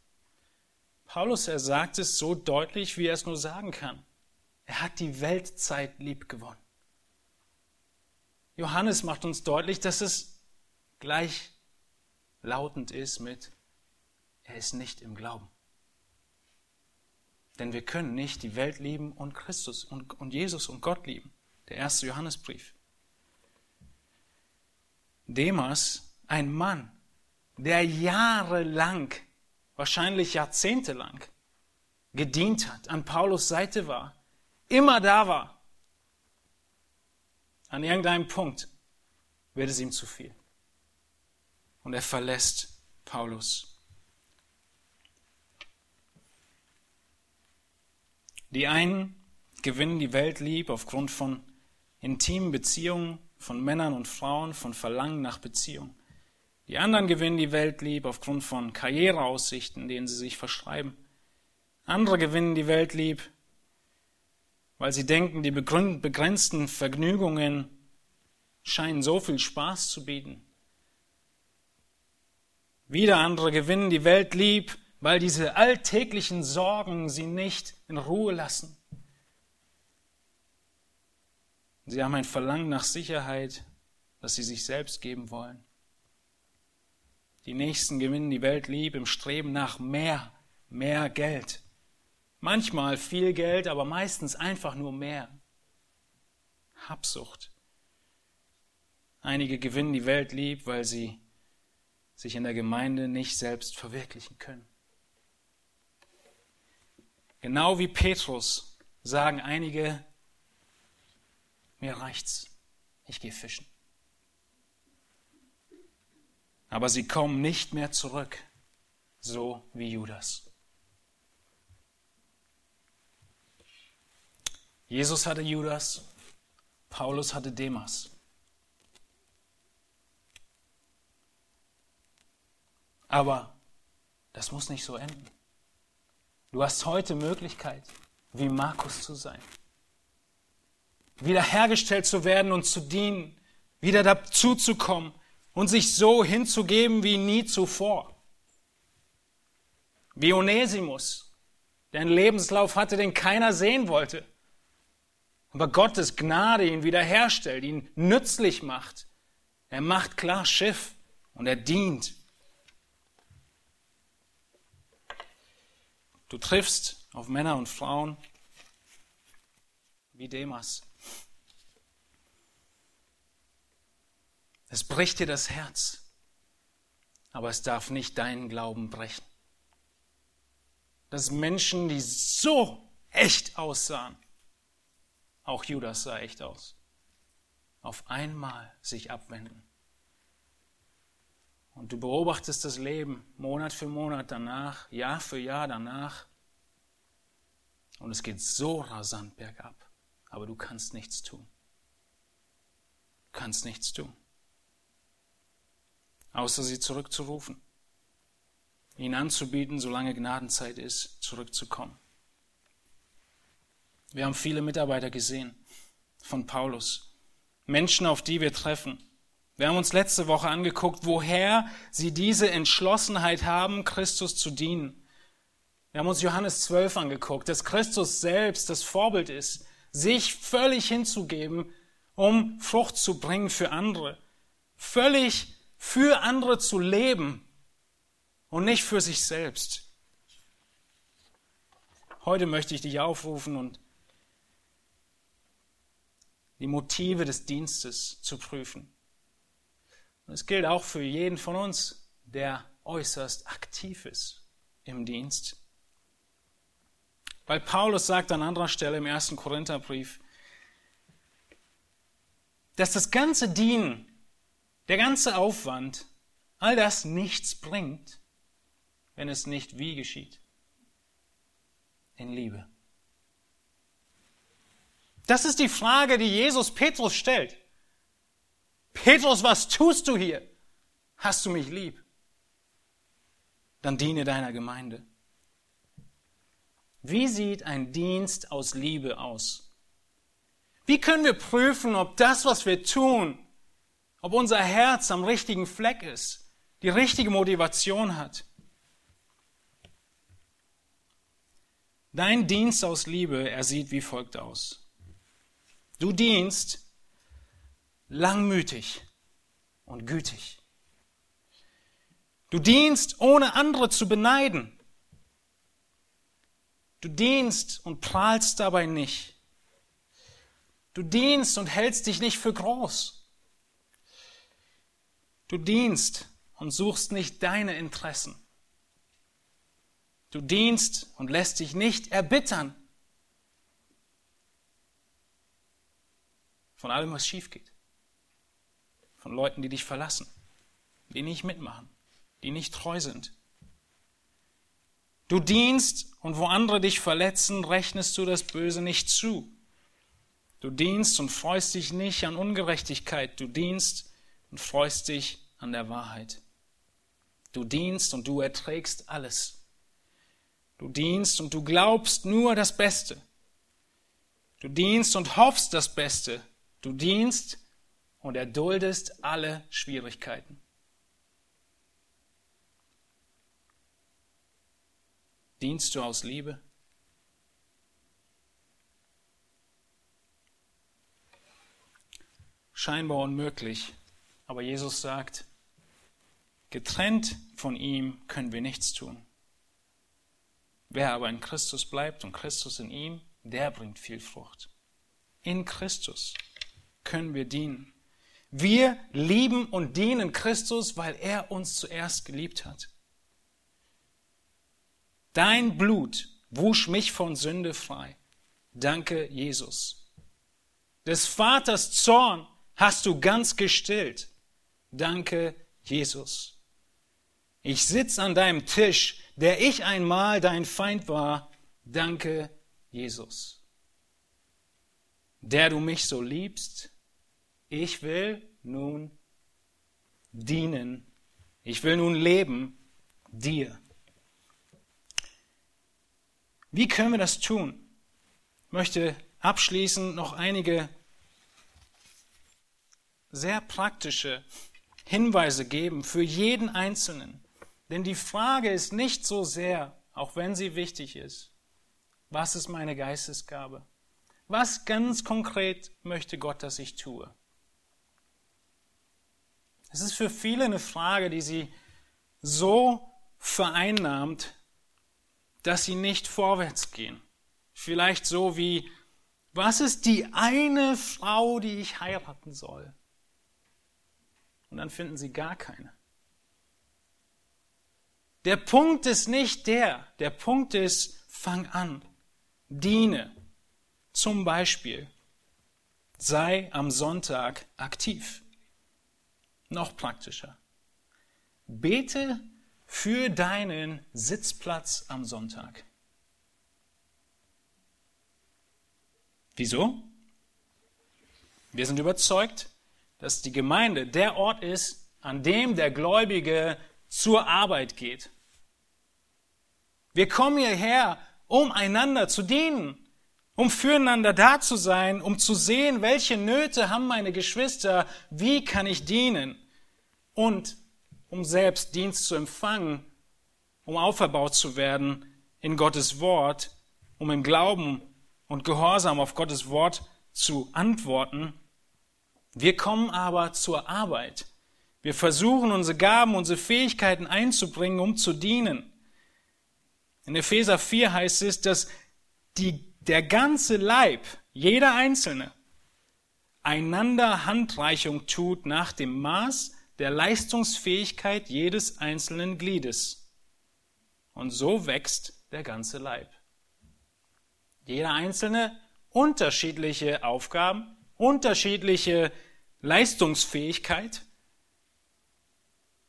Paulus, er sagt es so deutlich, wie er es nur sagen kann. Er hat die Weltzeit lieb gewonnen. Johannes macht uns deutlich, dass es gleichlautend ist mit, er ist nicht im Glauben. Denn wir können nicht die Welt lieben und Christus und, und Jesus und Gott lieben. Der erste Johannesbrief. Demas, ein Mann, der jahrelang, wahrscheinlich jahrzehntelang, gedient hat, an Paulus Seite war, immer da war. An irgendeinem Punkt wird es ihm zu viel. Und er verlässt Paulus. Die einen gewinnen die Welt lieb aufgrund von intimen Beziehungen von Männern und Frauen, von Verlangen nach Beziehung. Die anderen gewinnen die Welt lieb aufgrund von Karriereaussichten, denen sie sich verschreiben. Andere gewinnen die Welt lieb, weil sie denken, die begrenzten Vergnügungen scheinen so viel Spaß zu bieten. Wieder andere gewinnen die Welt lieb, weil diese alltäglichen Sorgen sie nicht in Ruhe lassen. Sie haben ein Verlangen nach Sicherheit, das sie sich selbst geben wollen. Die Nächsten gewinnen die Welt lieb im Streben nach mehr, mehr Geld, Manchmal viel Geld, aber meistens einfach nur mehr. Habsucht. Einige gewinnen die Welt lieb, weil sie sich in der Gemeinde nicht selbst verwirklichen können. Genau wie Petrus sagen einige, mir reicht's, ich gehe fischen. Aber sie kommen nicht mehr zurück, so wie Judas. Jesus hatte Judas, Paulus hatte Demas. Aber das muss nicht so enden. Du hast heute Möglichkeit, wie Markus zu sein. Wiederhergestellt zu werden und zu dienen, wieder dazu zu kommen und sich so hinzugeben wie nie zuvor. Wie Onesimus, der einen Lebenslauf hatte, den keiner sehen wollte. Aber Gottes Gnade ihn wiederherstellt, ihn nützlich macht. Er macht klar Schiff und er dient. Du triffst auf Männer und Frauen wie Demas. Es bricht dir das Herz, aber es darf nicht deinen Glauben brechen. Dass Menschen, die so echt aussahen, auch Judas sah echt aus, auf einmal sich abwenden. Und du beobachtest das Leben Monat für Monat danach, Jahr für Jahr danach. Und es geht so rasant bergab. Aber du kannst nichts tun. Du kannst nichts tun. Außer sie zurückzurufen. Ihnen anzubieten, solange Gnadenzeit ist, zurückzukommen. Wir haben viele Mitarbeiter gesehen von Paulus. Menschen, auf die wir treffen, wir haben uns letzte Woche angeguckt, woher sie diese Entschlossenheit haben, Christus zu dienen. Wir haben uns Johannes 12 angeguckt, dass Christus selbst das Vorbild ist, sich völlig hinzugeben, um Frucht zu bringen für andere. Völlig für andere zu leben und nicht für sich selbst. Heute möchte ich dich aufrufen und die Motive des Dienstes zu prüfen. Und es gilt auch für jeden von uns, der äußerst aktiv ist im Dienst. Weil Paulus sagt an anderer Stelle im ersten Korintherbrief, dass das ganze Dienen, der ganze Aufwand, all das nichts bringt, wenn es nicht wie geschieht. In Liebe. Das ist die Frage, die Jesus Petrus stellt. Petrus, was tust du hier? Hast du mich lieb? Dann diene deiner Gemeinde. Wie sieht ein Dienst aus Liebe aus? Wie können wir prüfen, ob das, was wir tun, ob unser Herz am richtigen Fleck ist, die richtige Motivation hat? Dein Dienst aus Liebe, er sieht wie folgt aus. Du dienst, langmütig und gütig. Du dienst, ohne andere zu beneiden. Du dienst und prahlst dabei nicht. Du dienst und hältst dich nicht für groß. Du dienst und suchst nicht deine Interessen. Du dienst und lässt dich nicht erbittern von allem, was schief geht von Leuten, die dich verlassen, die nicht mitmachen, die nicht treu sind. Du dienst und wo andere dich verletzen, rechnest du das Böse nicht zu. Du dienst und freust dich nicht an Ungerechtigkeit, du dienst und freust dich an der Wahrheit. Du dienst und du erträgst alles. Du dienst und du glaubst nur das Beste. Du dienst und hoffst das Beste. Du dienst und erduldest alle Schwierigkeiten. Dienst du aus Liebe? Scheinbar unmöglich, aber Jesus sagt, getrennt von ihm können wir nichts tun. Wer aber in Christus bleibt und Christus in ihm, der bringt viel Frucht. In Christus können wir dienen. Wir lieben und dienen Christus, weil er uns zuerst geliebt hat. Dein Blut wusch mich von Sünde frei. Danke, Jesus. Des Vaters Zorn hast du ganz gestillt. Danke, Jesus. Ich sitz an deinem Tisch, der ich einmal dein Feind war. Danke, Jesus. Der du mich so liebst, ich will nun dienen. Ich will nun leben dir. Wie können wir das tun? Ich möchte abschließend noch einige sehr praktische Hinweise geben für jeden Einzelnen. Denn die Frage ist nicht so sehr, auch wenn sie wichtig ist, was ist meine Geistesgabe? Was ganz konkret möchte Gott, dass ich tue? Es ist für viele eine Frage, die sie so vereinnahmt, dass sie nicht vorwärts gehen. Vielleicht so wie, was ist die eine Frau, die ich heiraten soll? Und dann finden sie gar keine. Der Punkt ist nicht der, der Punkt ist, fang an, diene. Zum Beispiel, sei am Sonntag aktiv. Noch praktischer. Bete für deinen Sitzplatz am Sonntag. Wieso? Wir sind überzeugt, dass die Gemeinde der Ort ist, an dem der Gläubige zur Arbeit geht. Wir kommen hierher, um einander zu dienen, um füreinander da zu sein, um zu sehen, welche Nöte haben meine Geschwister, wie kann ich dienen und um selbst Dienst zu empfangen, um auferbaut zu werden in Gottes Wort, um im Glauben und Gehorsam auf Gottes Wort zu antworten. Wir kommen aber zur Arbeit. Wir versuchen, unsere Gaben, unsere Fähigkeiten einzubringen, um zu dienen. In Epheser 4 heißt es, dass die, der ganze Leib, jeder Einzelne, einander Handreichung tut nach dem Maß der Leistungsfähigkeit jedes einzelnen Gliedes. Und so wächst der ganze Leib. Jeder einzelne unterschiedliche Aufgaben, unterschiedliche Leistungsfähigkeit,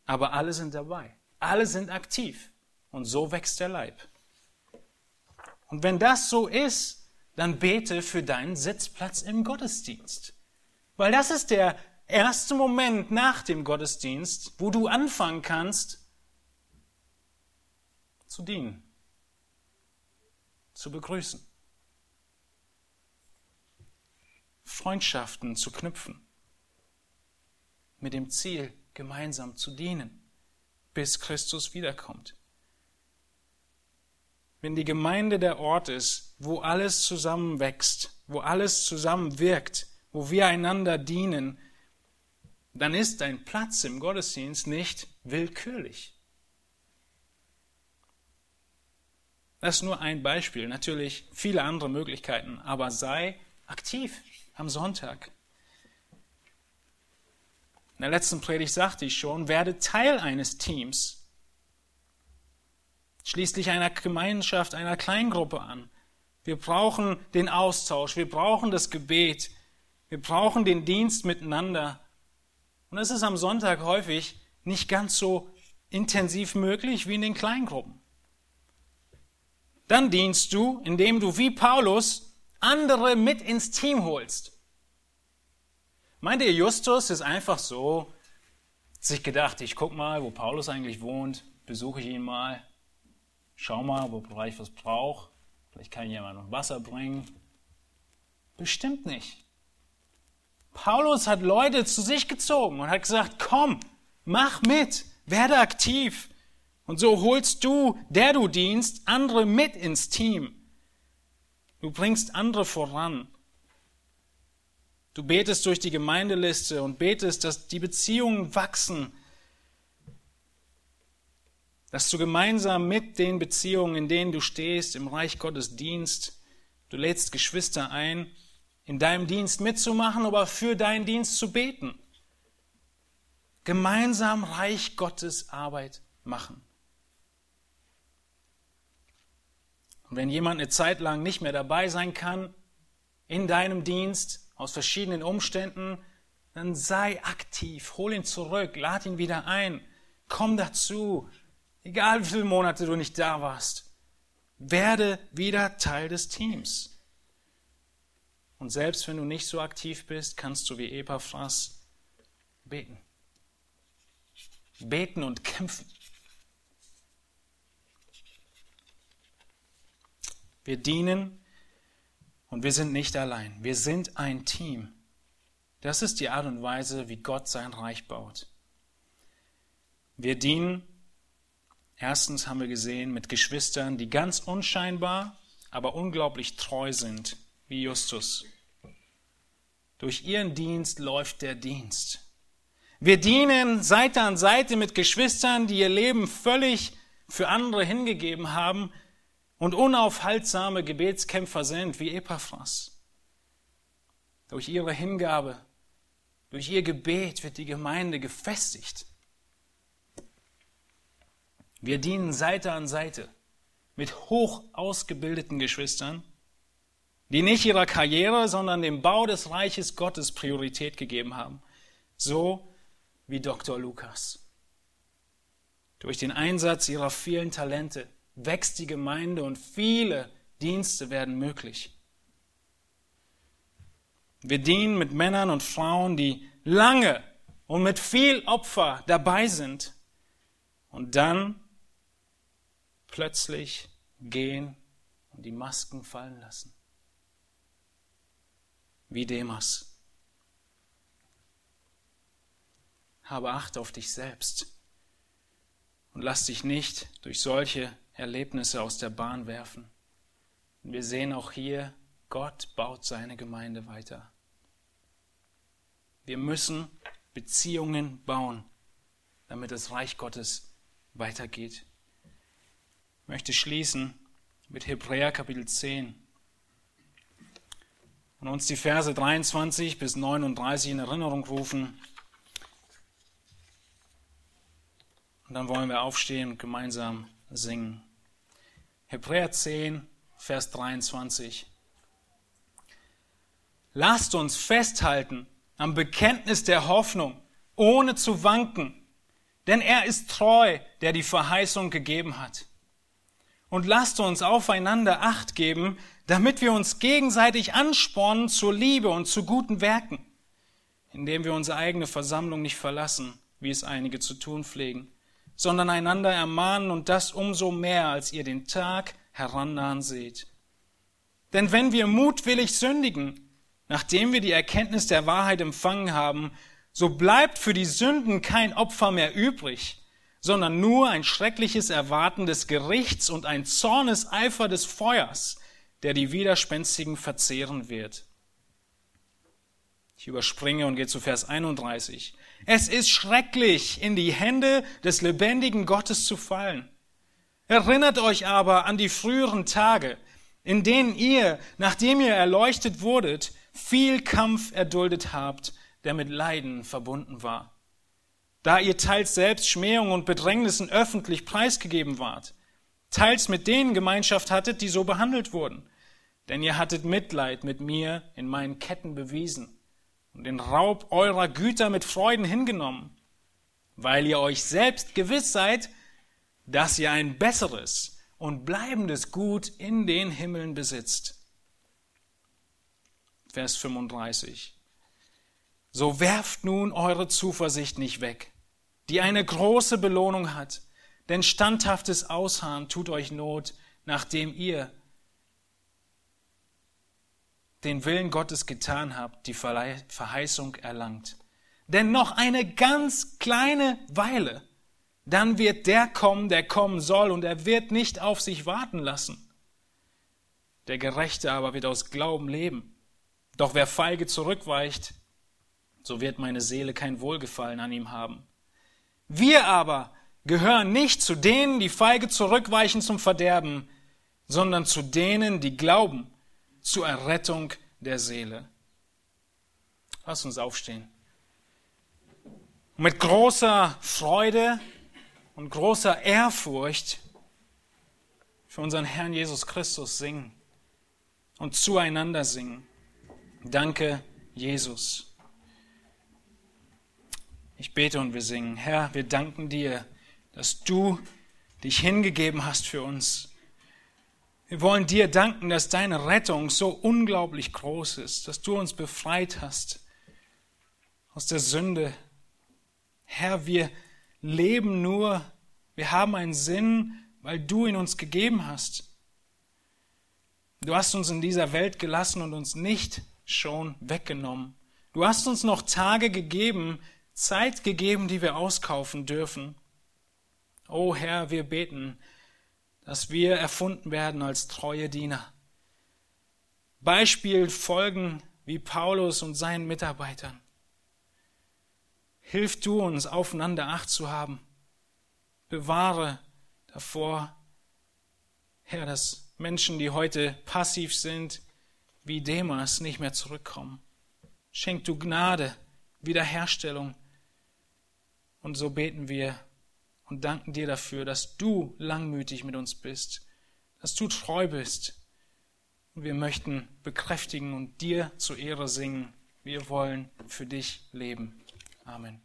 aber alle sind dabei. Alle sind aktiv. Und so wächst der Leib. Und wenn das so ist, dann bete für deinen Sitzplatz im Gottesdienst. Weil das ist der erste Moment nach dem Gottesdienst, wo du anfangen kannst zu dienen, zu begrüßen, Freundschaften zu knüpfen, mit dem Ziel, gemeinsam zu dienen, bis Christus wiederkommt. Wenn die Gemeinde der Ort ist, wo alles zusammenwächst, wo alles zusammenwirkt, wo wir einander dienen, dann ist dein Platz im Gottesdienst nicht willkürlich. Das ist nur ein Beispiel, natürlich viele andere Möglichkeiten, aber sei aktiv am Sonntag. In der letzten Predigt sagte ich schon, werde Teil eines Teams. Schließlich einer Gemeinschaft, einer Kleingruppe an. Wir brauchen den Austausch, wir brauchen das Gebet, wir brauchen den Dienst miteinander. Und es ist am Sonntag häufig nicht ganz so intensiv möglich wie in den Kleingruppen. Dann dienst du, indem du wie Paulus andere mit ins Team holst. Meint ihr, Justus ist einfach so, sich gedacht, ich guck mal, wo Paulus eigentlich wohnt, besuche ich ihn mal, schau mal, wo ich was brauche, vielleicht kann jemand noch Wasser bringen. Bestimmt nicht. Paulus hat Leute zu sich gezogen und hat gesagt, komm, mach mit, werde aktiv. Und so holst du, der du dienst, andere mit ins Team. Du bringst andere voran. Du betest durch die Gemeindeliste und betest, dass die Beziehungen wachsen, dass du gemeinsam mit den Beziehungen, in denen du stehst, im Reich Gottes Dienst, du lädst Geschwister ein, in deinem Dienst mitzumachen, aber für deinen Dienst zu beten. Gemeinsam Reich Gottes Arbeit machen. Und wenn jemand eine Zeit lang nicht mehr dabei sein kann in deinem Dienst aus verschiedenen Umständen, dann sei aktiv, hol ihn zurück, lad ihn wieder ein, komm dazu, egal wie viele Monate du nicht da warst. Werde wieder Teil des Teams. Und selbst wenn du nicht so aktiv bist, kannst du wie Epaphras beten. Beten und kämpfen. Wir dienen und wir sind nicht allein. Wir sind ein Team. Das ist die Art und Weise, wie Gott sein Reich baut. Wir dienen, erstens haben wir gesehen, mit Geschwistern, die ganz unscheinbar, aber unglaublich treu sind, wie Justus. Durch ihren Dienst läuft der Dienst. Wir dienen Seite an Seite mit Geschwistern, die ihr Leben völlig für andere hingegeben haben, und unaufhaltsame Gebetskämpfer sind wie Epaphras. Durch ihre Hingabe, durch ihr Gebet wird die Gemeinde gefestigt. Wir dienen Seite an Seite mit hoch ausgebildeten Geschwistern, die nicht ihrer Karriere, sondern dem Bau des Reiches Gottes Priorität gegeben haben. So wie Dr. Lukas. Durch den Einsatz ihrer vielen Talente wächst die Gemeinde und viele Dienste werden möglich. Wir dienen mit Männern und Frauen, die lange und mit viel Opfer dabei sind und dann plötzlich gehen und die Masken fallen lassen. Wie Demas. Habe Acht auf dich selbst und lass dich nicht durch solche Erlebnisse aus der Bahn werfen. Wir sehen auch hier, Gott baut seine Gemeinde weiter. Wir müssen Beziehungen bauen, damit das Reich Gottes weitergeht. Ich möchte schließen mit Hebräer Kapitel 10 und uns die Verse 23 bis 39 in Erinnerung rufen. Und dann wollen wir aufstehen und gemeinsam singen. Hebräer 10, Vers 23. Lasst uns festhalten am Bekenntnis der Hoffnung, ohne zu wanken, denn er ist treu, der die Verheißung gegeben hat. Und lasst uns aufeinander Acht geben, damit wir uns gegenseitig anspornen zur Liebe und zu guten Werken, indem wir unsere eigene Versammlung nicht verlassen, wie es einige zu tun pflegen, sondern einander ermahnen und das umso mehr, als ihr den Tag herannahen seht. Denn wenn wir mutwillig sündigen, nachdem wir die Erkenntnis der Wahrheit empfangen haben, so bleibt für die Sünden kein Opfer mehr übrig, sondern nur ein schreckliches Erwarten des Gerichts und ein Zorneseifer des Feuers, der die Widerspenstigen verzehren wird. Ich überspringe und gehe zu Vers 31. Es ist schrecklich, in die Hände des lebendigen Gottes zu fallen. Erinnert euch aber an die früheren Tage, in denen ihr, nachdem ihr erleuchtet wurdet, viel Kampf erduldet habt, der mit Leiden verbunden war. Da ihr teils selbst Schmähungen und Bedrängnissen öffentlich preisgegeben wart, teils mit denen Gemeinschaft hattet, die so behandelt wurden. Denn ihr hattet Mitleid mit mir in meinen Ketten bewiesen und den Raub eurer Güter mit Freuden hingenommen, weil ihr euch selbst gewiss seid, dass ihr ein besseres und bleibendes Gut in den Himmeln besitzt. Vers 35. So werft nun eure Zuversicht nicht weg, die eine große Belohnung hat, denn standhaftes Ausharren tut euch Not, nachdem ihr den Willen Gottes getan habt, die Verheißung erlangt. Denn noch eine ganz kleine Weile, dann wird der kommen, der kommen soll, und er wird nicht auf sich warten lassen. Der Gerechte aber wird aus Glauben leben. Doch wer feige zurückweicht, so wird meine Seele kein Wohlgefallen an ihm haben. Wir aber, gehören nicht zu denen, die feige zurückweichen zum Verderben, sondern zu denen, die glauben zur Errettung der Seele. Lass uns aufstehen. mit großer Freude und großer Ehrfurcht für unseren Herrn Jesus Christus singen und zueinander singen. Danke, Jesus. Ich bete und wir singen. Herr, wir danken dir, dass du dich hingegeben hast für uns. Wir wollen dir danken, dass deine Rettung so unglaublich groß ist, dass du uns befreit hast aus der Sünde. Herr, wir leben nur, wir haben einen Sinn, weil du ihn uns gegeben hast. Du hast uns in dieser Welt gelassen und uns nicht schon weggenommen. Du hast uns noch Tage gegeben, Zeit gegeben, die wir auskaufen dürfen. O Herr, wir beten, dass wir erfunden werden als treue Diener. Beispiel folgen wie Paulus und seinen Mitarbeitern. Hilf du uns, aufeinander Acht zu haben. Bewahre davor, Herr, dass Menschen, die heute passiv sind, wie Demas nicht mehr zurückkommen. Schenk du Gnade, Wiederherstellung. Und so beten wir und danken dir dafür, dass du langmütig mit uns bist, dass du treu bist. Und wir möchten bekräftigen und dir zur Ehre singen. Wir wollen für dich leben. Amen.